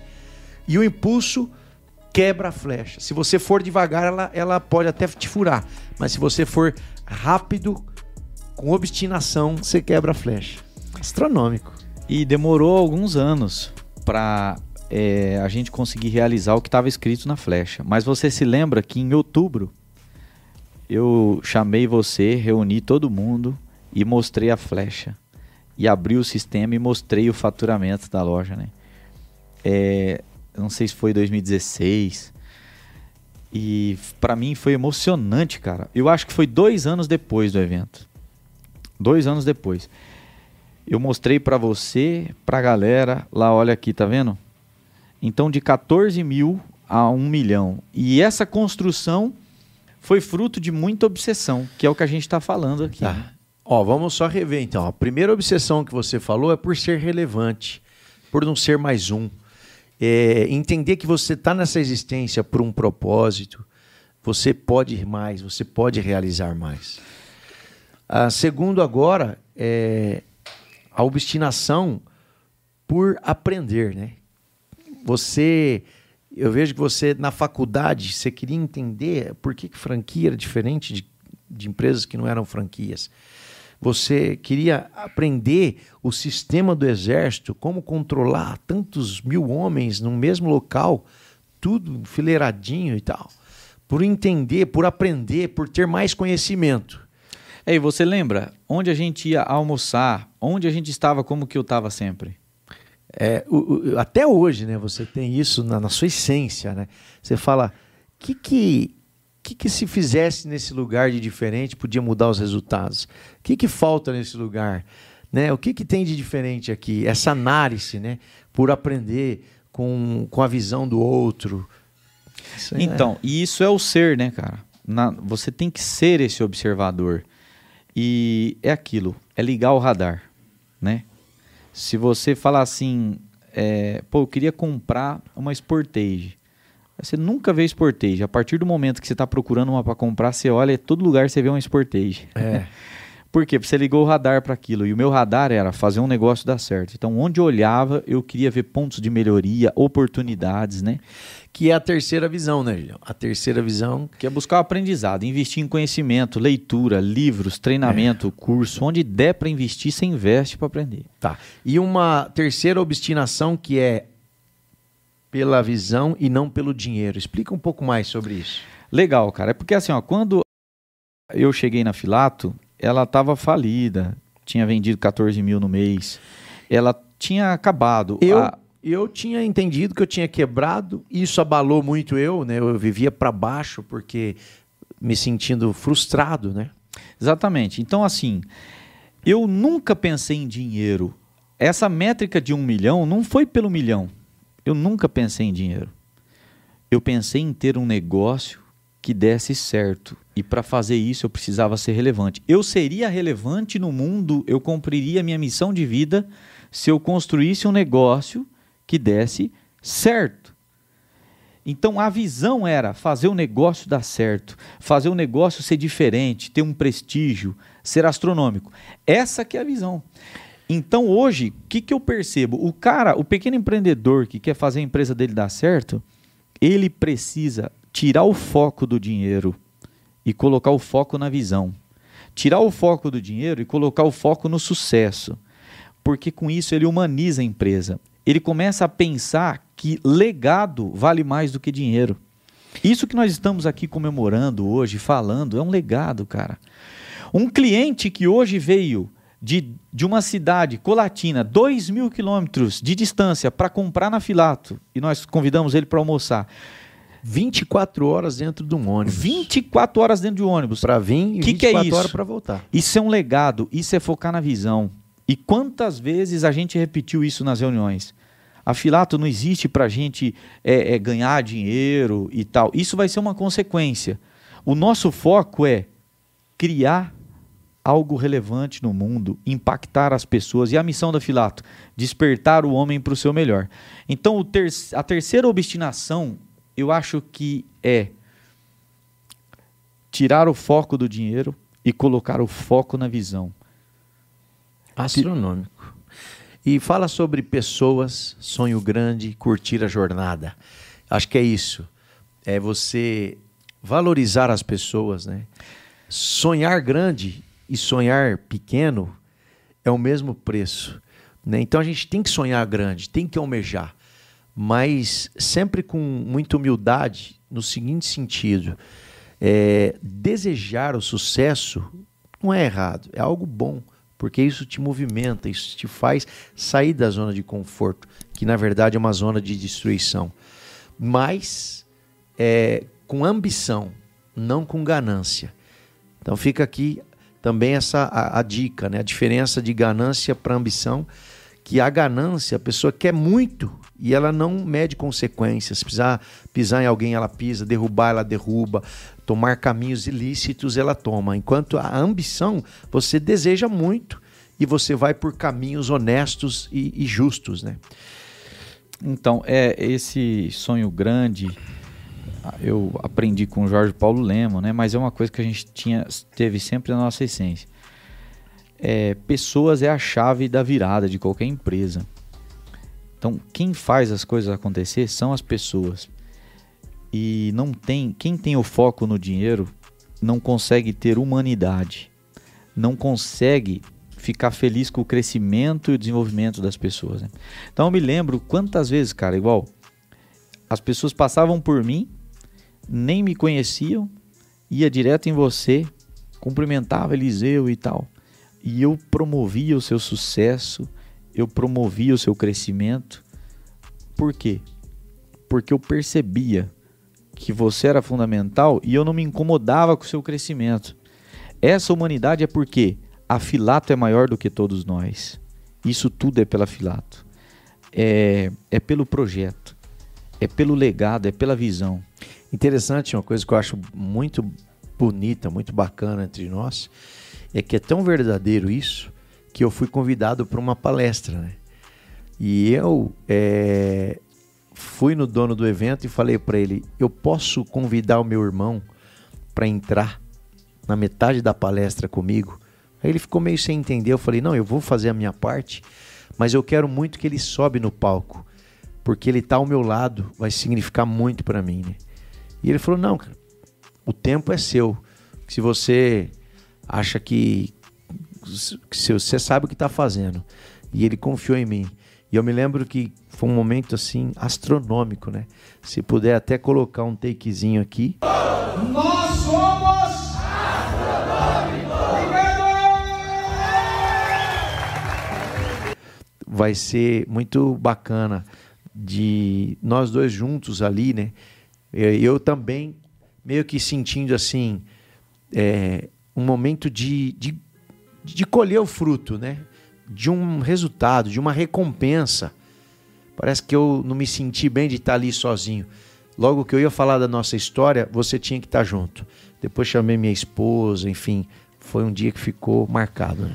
e o impulso quebra a flecha. Se você for devagar, ela, ela pode até te furar, mas se você for rápido, com obstinação, você quebra a flecha. Astronômico. E demorou alguns anos para é, a gente conseguir realizar o que estava escrito na flecha. Mas você se lembra que em outubro eu chamei você, reuni todo mundo e mostrei a flecha. E abri o sistema e mostrei o faturamento da loja, né? É, não sei se foi 2016. E para mim foi emocionante, cara. Eu acho que foi dois anos depois do evento. Dois anos depois. Eu mostrei para você, pra galera, lá, olha aqui, tá vendo? Então, de 14 mil a 1 milhão. E essa construção foi fruto de muita obsessão, que é o que a gente está falando aqui. Tá. Né? Ó, vamos só rever então. A primeira obsessão que você falou é por ser relevante, por não ser mais um. É, entender que você está nessa existência por um propósito, você pode ir mais, você pode realizar mais. A segundo agora é a obstinação por aprender, né? Você, eu vejo que você na faculdade você queria entender por que, que franquia era diferente de, de empresas que não eram franquias. Você queria aprender o sistema do exército, como controlar tantos mil homens no mesmo local, tudo enfileiradinho e tal. Por entender, por aprender, por ter mais conhecimento. É, e você lembra onde a gente ia almoçar, onde a gente estava, como que eu estava sempre? É, o, o, até hoje, né? Você tem isso na, na sua essência, né? Você fala, que que que, que se fizesse nesse lugar de diferente podia mudar os resultados? O que, que falta nesse lugar? Né? O que, que tem de diferente aqui? Essa análise, né? Por aprender com, com a visão do outro. Isso é então, é... e isso é o ser, né, cara? Na, você tem que ser esse observador. E é aquilo, é ligar o radar, né? Se você falar assim, é, pô, eu queria comprar uma Sportage. Você nunca vê Sportage. A partir do momento que você está procurando uma para comprar, você olha, todo lugar você vê uma Sportage. É. Por quê? Porque você ligou o radar para aquilo. E o meu radar era fazer um negócio dar certo. Então, onde eu olhava, eu queria ver pontos de melhoria, oportunidades, né? Que é a terceira visão, né, Julião? A terceira visão. Que é buscar o aprendizado, investir em conhecimento, leitura, livros, treinamento, é. curso. Onde der para investir, você investe para aprender. Tá. E uma terceira obstinação que é pela visão e não pelo dinheiro. Explica um pouco mais sobre isso. Legal, cara. É porque assim, ó, quando eu cheguei na Filato, ela estava falida, tinha vendido 14 mil no mês, ela tinha acabado. Eu, a... eu tinha entendido que eu tinha quebrado, isso abalou muito eu, né? Eu vivia para baixo porque me sentindo frustrado, né? Exatamente. Então, assim, eu nunca pensei em dinheiro. Essa métrica de um milhão não foi pelo milhão. Eu nunca pensei em dinheiro. Eu pensei em ter um negócio que desse certo. E para fazer isso eu precisava ser relevante. Eu seria relevante no mundo, eu cumpriria minha missão de vida se eu construísse um negócio que desse certo. Então a visão era fazer o negócio dar certo, fazer o negócio ser diferente, ter um prestígio, ser astronômico. Essa que é a visão. Então hoje, o que, que eu percebo? O cara, o pequeno empreendedor que quer fazer a empresa dele dar certo, ele precisa tirar o foco do dinheiro e colocar o foco na visão. Tirar o foco do dinheiro e colocar o foco no sucesso. Porque com isso ele humaniza a empresa. Ele começa a pensar que legado vale mais do que dinheiro. Isso que nós estamos aqui comemorando hoje, falando, é um legado, cara. Um cliente que hoje veio de, de uma cidade colatina, 2 mil quilômetros de distância, para comprar na Filato, e nós convidamos ele para almoçar. 24 horas dentro de um ônibus. 24 horas dentro de um ônibus. Para vir e que 24 que é horas para voltar. Isso é um legado, isso é focar na visão. E quantas vezes a gente repetiu isso nas reuniões? A Filato não existe para a gente é, é, ganhar dinheiro e tal. Isso vai ser uma consequência. O nosso foco é criar algo relevante no mundo, impactar as pessoas. E a missão da Filato? Despertar o homem para o seu melhor. Então, ter a terceira obstinação, eu acho que é tirar o foco do dinheiro e colocar o foco na visão. Astronômico. E fala sobre pessoas, sonho grande, curtir a jornada. Acho que é isso. É você valorizar as pessoas, né? Sonhar grande e sonhar pequeno é o mesmo preço. Né? Então a gente tem que sonhar grande, tem que almejar, mas sempre com muita humildade, no seguinte sentido: é, desejar o sucesso não é errado, é algo bom, porque isso te movimenta, isso te faz sair da zona de conforto, que na verdade é uma zona de destruição. Mas é, com ambição, não com ganância. Então fica aqui também essa a, a dica, né? A diferença de ganância para ambição, que a ganância, a pessoa quer muito e ela não mede consequências. Se precisar pisar em alguém, ela pisa, derrubar, ela derruba, tomar caminhos ilícitos, ela toma. Enquanto a ambição, você deseja muito e você vai por caminhos honestos e, e justos, né? Então, é esse sonho grande eu aprendi com o Jorge Paulo Lemo, né? Mas é uma coisa que a gente tinha, teve sempre na nossa essência. É, pessoas é a chave da virada de qualquer empresa. Então, quem faz as coisas acontecer são as pessoas. E não tem, quem tem o foco no dinheiro não consegue ter humanidade. não consegue ficar feliz com o crescimento e o desenvolvimento das pessoas. Né? Então eu me lembro quantas vezes, cara, igual as pessoas passavam por mim, nem me conheciam, ia direto em você, cumprimentava Eliseu e tal. E eu promovia o seu sucesso, eu promovia o seu crescimento. Por quê? Porque eu percebia que você era fundamental e eu não me incomodava com o seu crescimento. Essa humanidade é porque a Filato é maior do que todos nós. Isso tudo é pela Filato. É, é pelo projeto, é pelo legado, é pela visão. Interessante, uma coisa que eu acho muito bonita, muito bacana entre nós, é que é tão verdadeiro isso que eu fui convidado para uma palestra, né? E eu é, fui no dono do evento e falei para ele: eu posso convidar o meu irmão para entrar na metade da palestra comigo? Aí ele ficou meio sem entender. Eu falei: não, eu vou fazer a minha parte, mas eu quero muito que ele sobe no palco, porque ele está ao meu lado, vai significar muito para mim, né? E ele falou: não, cara, o tempo é seu. Se você acha que, que você sabe o que está fazendo, e ele confiou em mim. E eu me lembro que foi um momento assim astronômico, né? Se puder até colocar um takezinho aqui. Nós somos Vai ser muito bacana de nós dois juntos ali, né? Eu também meio que sentindo assim é, um momento de, de, de colher o fruto, né? De um resultado, de uma recompensa Parece que eu não me senti bem de estar ali sozinho. Logo que eu ia falar da nossa história, você tinha que estar junto. Depois chamei minha esposa, enfim, foi um dia que ficou marcado. Né?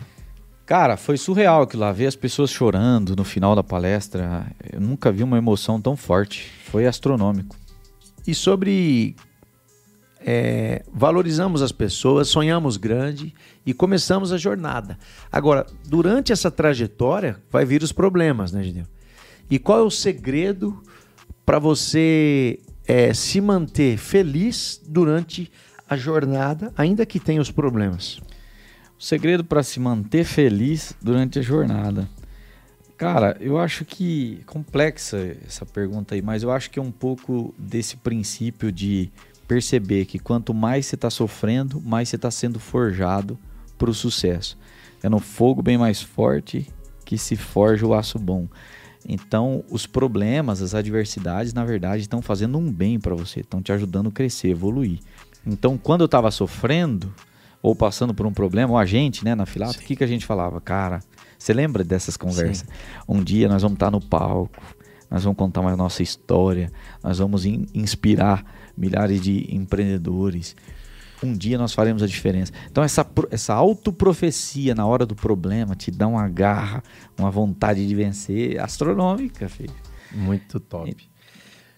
Cara, foi surreal aquilo lá, ver as pessoas chorando no final da palestra. Eu nunca vi uma emoção tão forte. Foi astronômico. E sobre é, valorizamos as pessoas, sonhamos grande e começamos a jornada. Agora, durante essa trajetória, vai vir os problemas, né, Gideon? E qual é o segredo para você é, se manter feliz durante a jornada, ainda que tenha os problemas? O segredo para se manter feliz durante a jornada. Cara, eu acho que complexa essa pergunta aí, mas eu acho que é um pouco desse princípio de perceber que quanto mais você está sofrendo, mais você está sendo forjado para o sucesso. É no fogo bem mais forte que se forja o aço bom. Então, os problemas, as adversidades, na verdade, estão fazendo um bem para você, estão te ajudando a crescer, evoluir. Então, quando eu estava sofrendo ou passando por um problema, ou a gente, né, na filata, o que, que a gente falava? Cara, você lembra dessas conversas? Sim. Um dia nós vamos estar no palco, nós vamos contar a nossa história, nós vamos in inspirar milhares de empreendedores um dia nós faremos a diferença. Então, essa, essa autoprofecia na hora do problema te dá uma garra, uma vontade de vencer astronômica, filho. Muito top.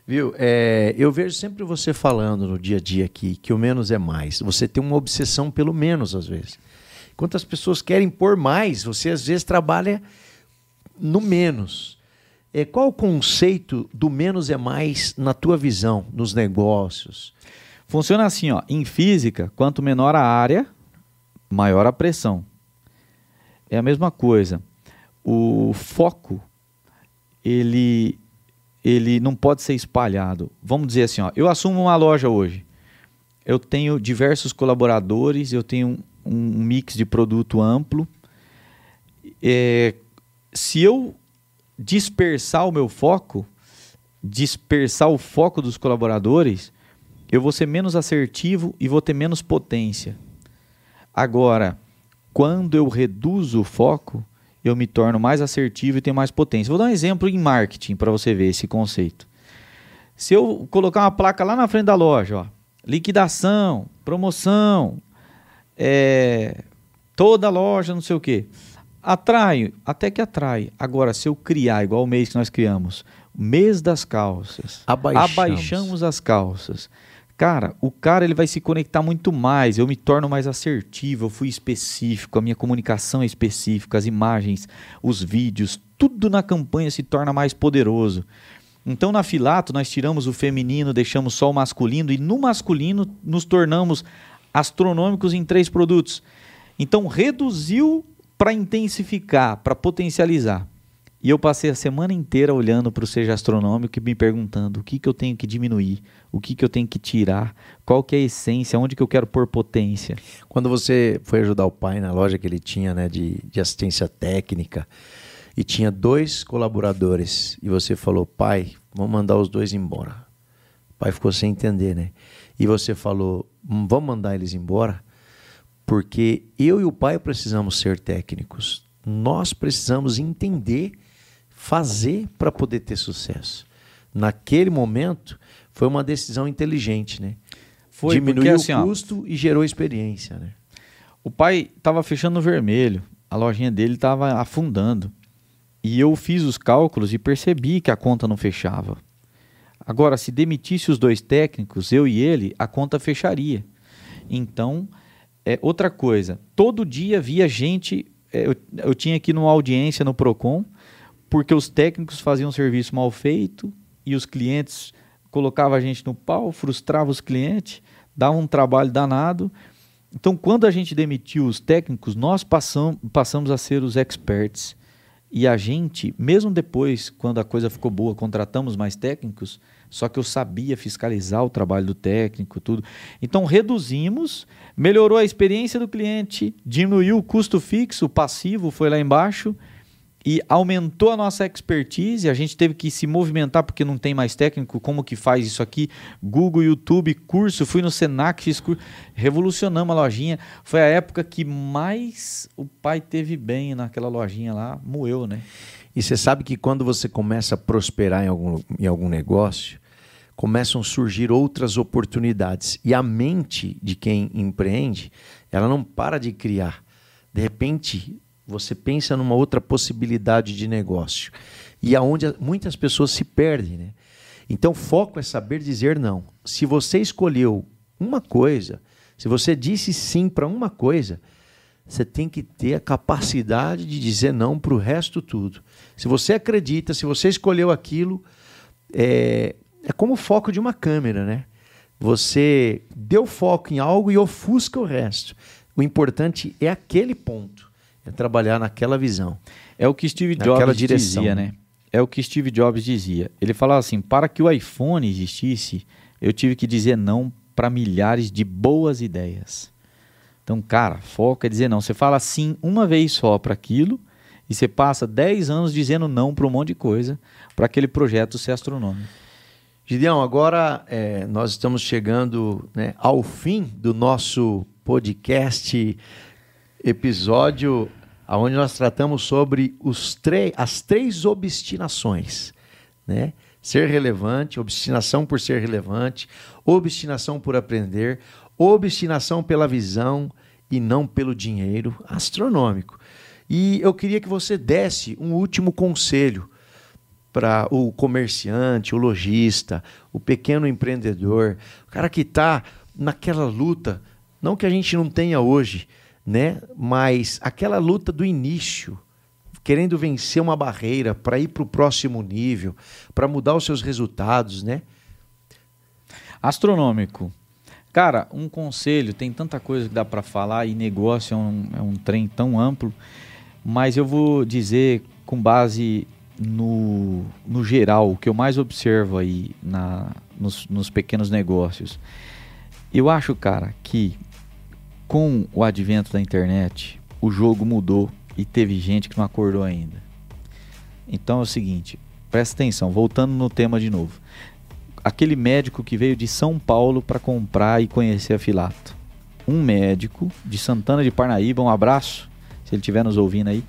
Viu? É, eu vejo sempre você falando no dia a dia aqui que o menos é mais. Você tem uma obsessão pelo menos, às vezes. Enquanto as pessoas querem pôr mais, você às vezes trabalha no menos. É, qual o conceito do menos é mais na tua visão, nos negócios? Funciona assim, ó. Em física, quanto menor a área, maior a pressão. É a mesma coisa. O foco, ele, ele não pode ser espalhado. Vamos dizer assim, ó. Eu assumo uma loja hoje. Eu tenho diversos colaboradores, eu tenho um, um mix de produto amplo. É, se eu dispersar o meu foco, dispersar o foco dos colaboradores, eu vou ser menos assertivo e vou ter menos potência. Agora, quando eu reduzo o foco, eu me torno mais assertivo e tenho mais potência. Vou dar um exemplo em marketing para você ver esse conceito. Se eu colocar uma placa lá na frente da loja, ó, liquidação, promoção, é, toda loja, não sei o que, atrai, até que atrai. Agora, se eu criar igual o mês que nós criamos, mês das calças, abaixamos, abaixamos as calças Cara, o cara ele vai se conectar muito mais. Eu me torno mais assertivo, eu fui específico, a minha comunicação é específica, as imagens, os vídeos, tudo na campanha se torna mais poderoso. Então na Filato nós tiramos o feminino, deixamos só o masculino e no masculino nos tornamos astronômicos em três produtos. Então reduziu para intensificar, para potencializar. E eu passei a semana inteira olhando para o Seja Astronômico e me perguntando o que, que eu tenho que diminuir, o que, que eu tenho que tirar, qual que é a essência, onde que eu quero pôr potência. Quando você foi ajudar o pai na loja que ele tinha né, de, de assistência técnica e tinha dois colaboradores e você falou, pai, vamos mandar os dois embora. O pai ficou sem entender, né? E você falou, vamos mandar eles embora porque eu e o pai precisamos ser técnicos. Nós precisamos entender fazer para poder ter sucesso. Naquele momento, foi uma decisão inteligente, né? Foi, Diminuiu porque, assim, o custo ó, e gerou experiência, né? O pai estava fechando no vermelho, a lojinha dele estava afundando. E eu fiz os cálculos e percebi que a conta não fechava. Agora, se demitisse os dois técnicos, eu e ele, a conta fecharia. Então, é outra coisa. Todo dia via gente. É, eu, eu tinha aqui numa audiência no Procon porque os técnicos faziam um serviço mal feito e os clientes colocavam a gente no pau, frustrava os clientes, dava um trabalho danado. Então, quando a gente demitiu os técnicos, nós passam, passamos a ser os experts. E a gente, mesmo depois, quando a coisa ficou boa, contratamos mais técnicos, só que eu sabia fiscalizar o trabalho do técnico, tudo. Então, reduzimos, melhorou a experiência do cliente, diminuiu o custo fixo, o passivo foi lá embaixo e aumentou a nossa expertise. A gente teve que se movimentar porque não tem mais técnico. Como que faz isso aqui? Google, YouTube, curso. Fui no Senac, fiz curso. Revolucionamos a lojinha. Foi a época que mais o pai teve bem naquela lojinha lá. Moeu, né? E você sabe que quando você começa a prosperar em algum, em algum negócio, começam a surgir outras oportunidades. E a mente de quem empreende, ela não para de criar. De repente, você pensa numa outra possibilidade de negócio. E aonde muitas pessoas se perdem, né? Então, foco é saber dizer não. Se você escolheu uma coisa, se você disse sim para uma coisa, você tem que ter a capacidade de dizer não para o resto tudo. Se você acredita, se você escolheu aquilo, é, é como o foco de uma câmera, né? Você deu foco em algo e ofusca o resto. O importante é aquele ponto. É trabalhar naquela visão. É o que Steve Jobs direção. dizia, né? É o que Steve Jobs dizia. Ele falava assim: para que o iPhone existisse, eu tive que dizer não para milhares de boas ideias. Então, cara, foca é dizer não. Você fala sim uma vez só para aquilo e você passa 10 anos dizendo não para um monte de coisa para aquele projeto ser astronômico. Gideão, agora é, nós estamos chegando né, ao fim do nosso podcast episódio onde nós tratamos sobre as três obstinações, né? Ser relevante, obstinação por ser relevante, obstinação por aprender, obstinação pela visão e não pelo dinheiro astronômico. E eu queria que você desse um último conselho para o comerciante, o lojista, o pequeno empreendedor, o cara que está naquela luta, não que a gente não tenha hoje, né? Mas aquela luta do início, querendo vencer uma barreira para ir para o próximo nível, para mudar os seus resultados, né? Astronômico. Cara, um conselho, tem tanta coisa que dá para falar e negócio é um, é um trem tão amplo, mas eu vou dizer com base no, no geral, o que eu mais observo aí na, nos, nos pequenos negócios. Eu acho, cara, que com o advento da internet, o jogo mudou e teve gente que não acordou ainda. Então é o seguinte, presta atenção, voltando no tema de novo. Aquele médico que veio de São Paulo para comprar e conhecer a Filato. Um médico de Santana de Parnaíba, um abraço, se ele estiver nos ouvindo aí,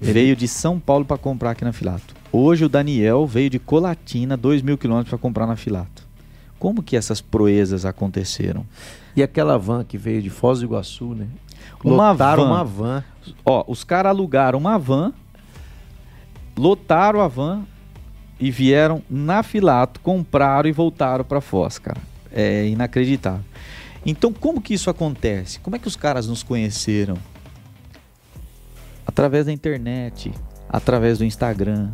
veio de São Paulo para comprar aqui na Filato. Hoje o Daniel veio de Colatina, 2 mil quilômetros para comprar na Filato. Como que essas proezas aconteceram? E aquela van que veio de Foz do Iguaçu, né? Uma lotaram van. uma van. Ó, os caras alugaram uma van, lotaram a van e vieram na Filato, compraram e voltaram para Foz, cara. É inacreditável. Então, como que isso acontece? Como é que os caras nos conheceram? Através da internet, através do Instagram,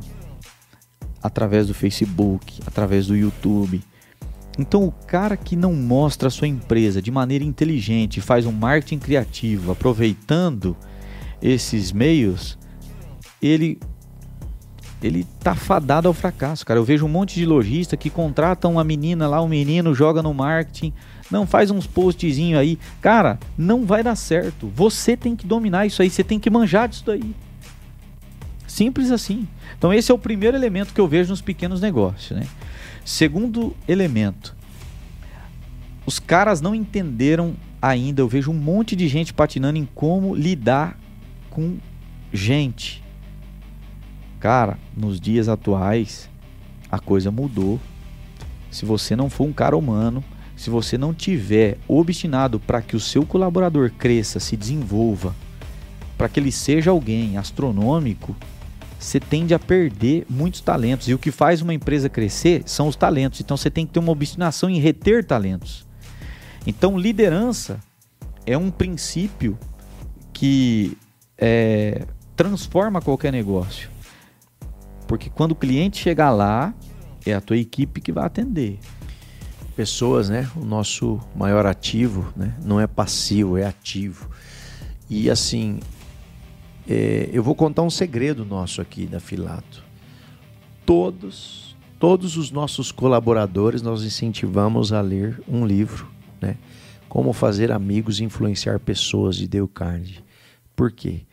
através do Facebook, através do YouTube Então, o cara que não mostra a sua empresa de maneira inteligente, faz um marketing criativo, aproveitando esses meios, ele ele tá fadado ao fracasso, cara. Eu vejo um monte de lojista que contrata uma menina lá, um menino joga no marketing, não faz uns postzinho aí. Cara, não vai dar certo. Você tem que dominar isso aí, você tem que manjar disso daí. Simples assim. Então esse é o primeiro elemento que eu vejo nos pequenos negócios, né? Segundo elemento, os caras não entenderam ainda. Eu vejo um monte de gente patinando em como lidar com gente. Cara, nos dias atuais a coisa mudou. Se você não for um cara humano, se você não tiver obstinado para que o seu colaborador cresça, se desenvolva, para que ele seja alguém astronômico, você tende a perder muitos talentos. E o que faz uma empresa crescer são os talentos. Então você tem que ter uma obstinação em reter talentos. Então, liderança é um princípio que é, transforma qualquer negócio. Porque quando o cliente chegar lá, é a tua equipe que vai atender. Pessoas, né? O nosso maior ativo, né? Não é passivo, é ativo. E assim, é, eu vou contar um segredo nosso aqui da Filato. Todos, todos os nossos colaboradores nós incentivamos a ler um livro, né? Como fazer amigos e influenciar pessoas de Dale Carnegie. Por quê?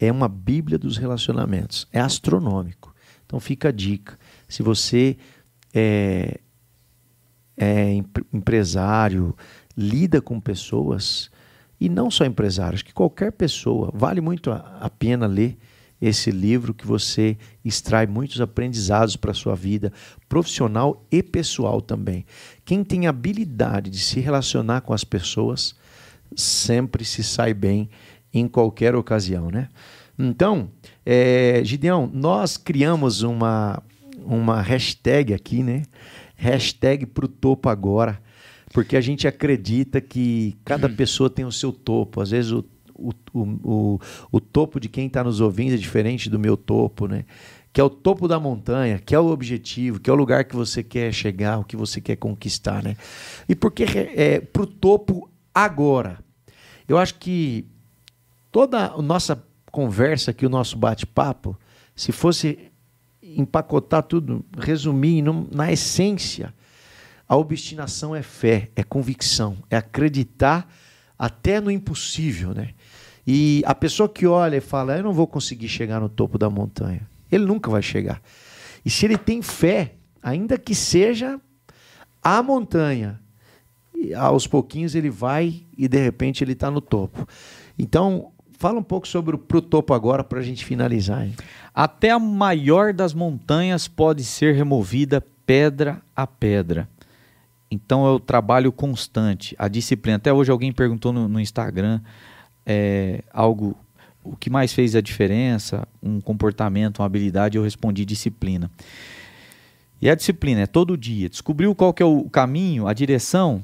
É uma bíblia dos relacionamentos. É astronômico. Então fica a dica. Se você é, é empresário, lida com pessoas, e não só empresários, que qualquer pessoa, vale muito a, pena ler esse livro que você extrai muitos aprendizados para a sua vida profissional e pessoal também. Quem tem habilidade de se relacionar com as pessoas sempre se sai bem em qualquer ocasião, né? Então, é, Gideão, nós criamos uma, uma hashtag aqui, né? Hashtag pro topo agora porque a gente acredita que cada pessoa tem o seu topo. Às vezes o, o, o, o topo de quem está nos ouvindo é diferente do meu topo, né? Que é o topo da montanha, que é o objetivo, que é o lugar que você quer chegar, o que você quer conquistar, né? E porque é, para o topo agora. Eu acho que toda a nossa conversa aqui, o nosso bate-papo, se fosse empacotar tudo, resumir na essência, a obstinação é fé, é convicção, é acreditar até no impossível, né? E a pessoa que olha e fala, eu não vou conseguir chegar no topo da montanha, ele nunca vai chegar. E se ele tem fé, ainda que seja a montanha, aos pouquinhos ele vai e de repente ele está no topo. Então, fala um pouco sobre o pro topo agora para a gente finalizar. Hein? Até a maior das montanhas pode ser removida pedra a pedra. Então é o trabalho constante, a disciplina. Até hoje alguém perguntou no, no Instagram é, algo, o que mais fez a diferença, um comportamento, uma habilidade, eu respondi disciplina. E a disciplina é todo dia. Descobriu qual que é o caminho, a direção,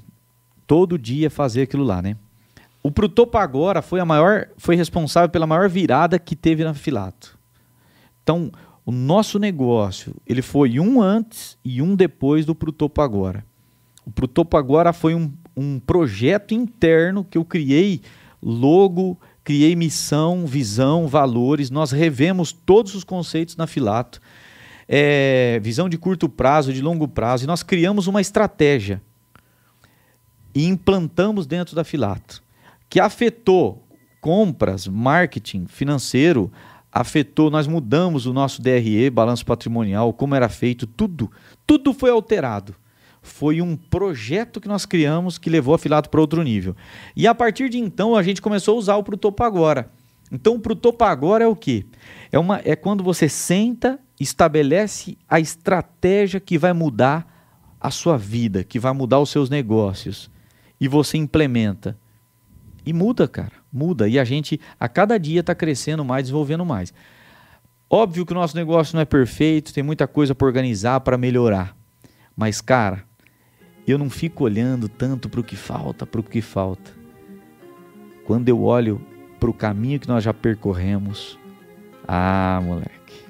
todo dia fazer aquilo lá, né? O Prutopo agora foi a maior, foi responsável pela maior virada que teve na Filato. Então, o nosso negócio, ele foi um antes e um depois do Prutopo agora. O Protopo agora foi um, um projeto interno que eu criei logo, criei missão, visão, valores. Nós revemos todos os conceitos na Filato. É, visão de curto prazo, de longo prazo, e nós criamos uma estratégia e implantamos dentro da Filato, que afetou compras, marketing, financeiro, afetou, nós mudamos o nosso DRE, balanço patrimonial, como era feito, tudo, tudo foi alterado foi um projeto que nós criamos que levou a Filato para outro nível. E a partir de então a gente começou a usar o Protopo Agora. Então o Protopo Agora é o quê? É, uma, é quando você senta, estabelece a estratégia que vai mudar a sua vida, que vai mudar os seus negócios. E você implementa. E muda, cara. Muda. E a gente a cada dia está crescendo mais, desenvolvendo mais. Óbvio que o nosso negócio não é perfeito, tem muita coisa para organizar, para melhorar. Mas, cara, eu não fico olhando tanto para o que falta, para o que falta. Quando eu olho para o caminho que nós já percorremos, ah, moleque,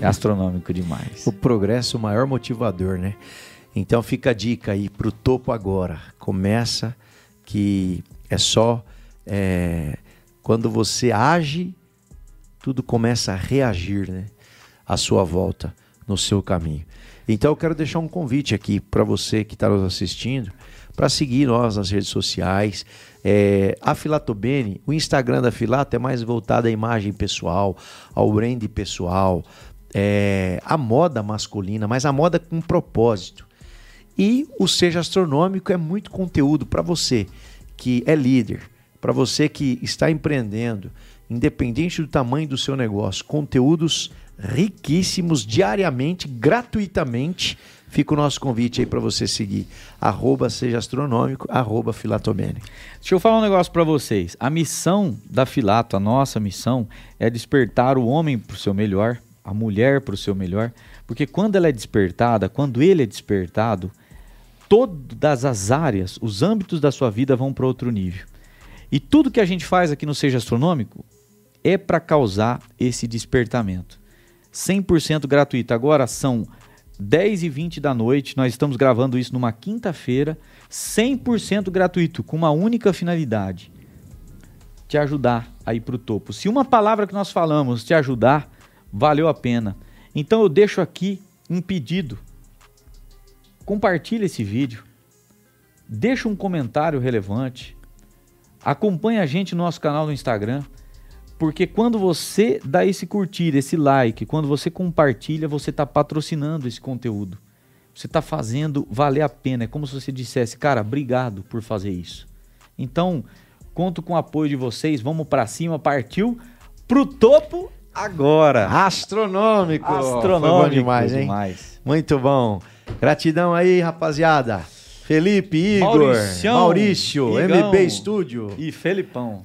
é astronômico demais. O progresso, o maior motivador, né? Então fica a dica aí pro topo agora. Começa que é só é, quando você age, tudo começa a reagir, né? À sua volta, no seu caminho. Então eu quero deixar um convite aqui para você que está nos assistindo, para seguir nós nas redes sociais. É, a Filatobene, o Instagram da Filato é mais voltado à imagem pessoal, ao brand pessoal, é, a moda masculina, mas a moda com propósito. E o Seja Astronômico é muito conteúdo para você que é líder, para você que está empreendendo, independente do tamanho do seu negócio, conteúdos riquíssimos diariamente, gratuitamente. Fica o nosso convite aí para você seguir. Arroba seja astronômico, arroba filatomene. Deixa eu falar um negócio para vocês. A missão da Filato, a nossa missão, é despertar o homem para o seu melhor, a mulher para o seu melhor. Porque quando ela é despertada, quando ele é despertado, todas as áreas, os âmbitos da sua vida vão para outro nível. E tudo que a gente faz aqui no Seja Astronômico é para causar esse despertamento. 100% gratuito. Agora são 10 e 20 da noite, nós estamos gravando isso numa quinta-feira, 100% gratuito, com uma única finalidade: te ajudar a ir para o topo. Se uma palavra que nós falamos te ajudar, valeu a pena. Então eu deixo aqui um pedido. Compartilhe esse vídeo. Deixa um comentário relevante. Acompanhe a gente no nosso canal no Instagram. Porque quando você dá esse curtir, esse like, quando você compartilha, você está patrocinando esse conteúdo. Você está fazendo valer a pena. É como se você dissesse, cara, obrigado por fazer isso. Então, conto com o apoio de vocês. Vamos para cima. Partiu pro topo agora. Astronômico. Astronômico. Foi bom demais, hein? demais. Muito bom. Gratidão aí, rapaziada. Felipe, Igor, Mauricião, Maurício, Igão. MB Studio. E Felipão.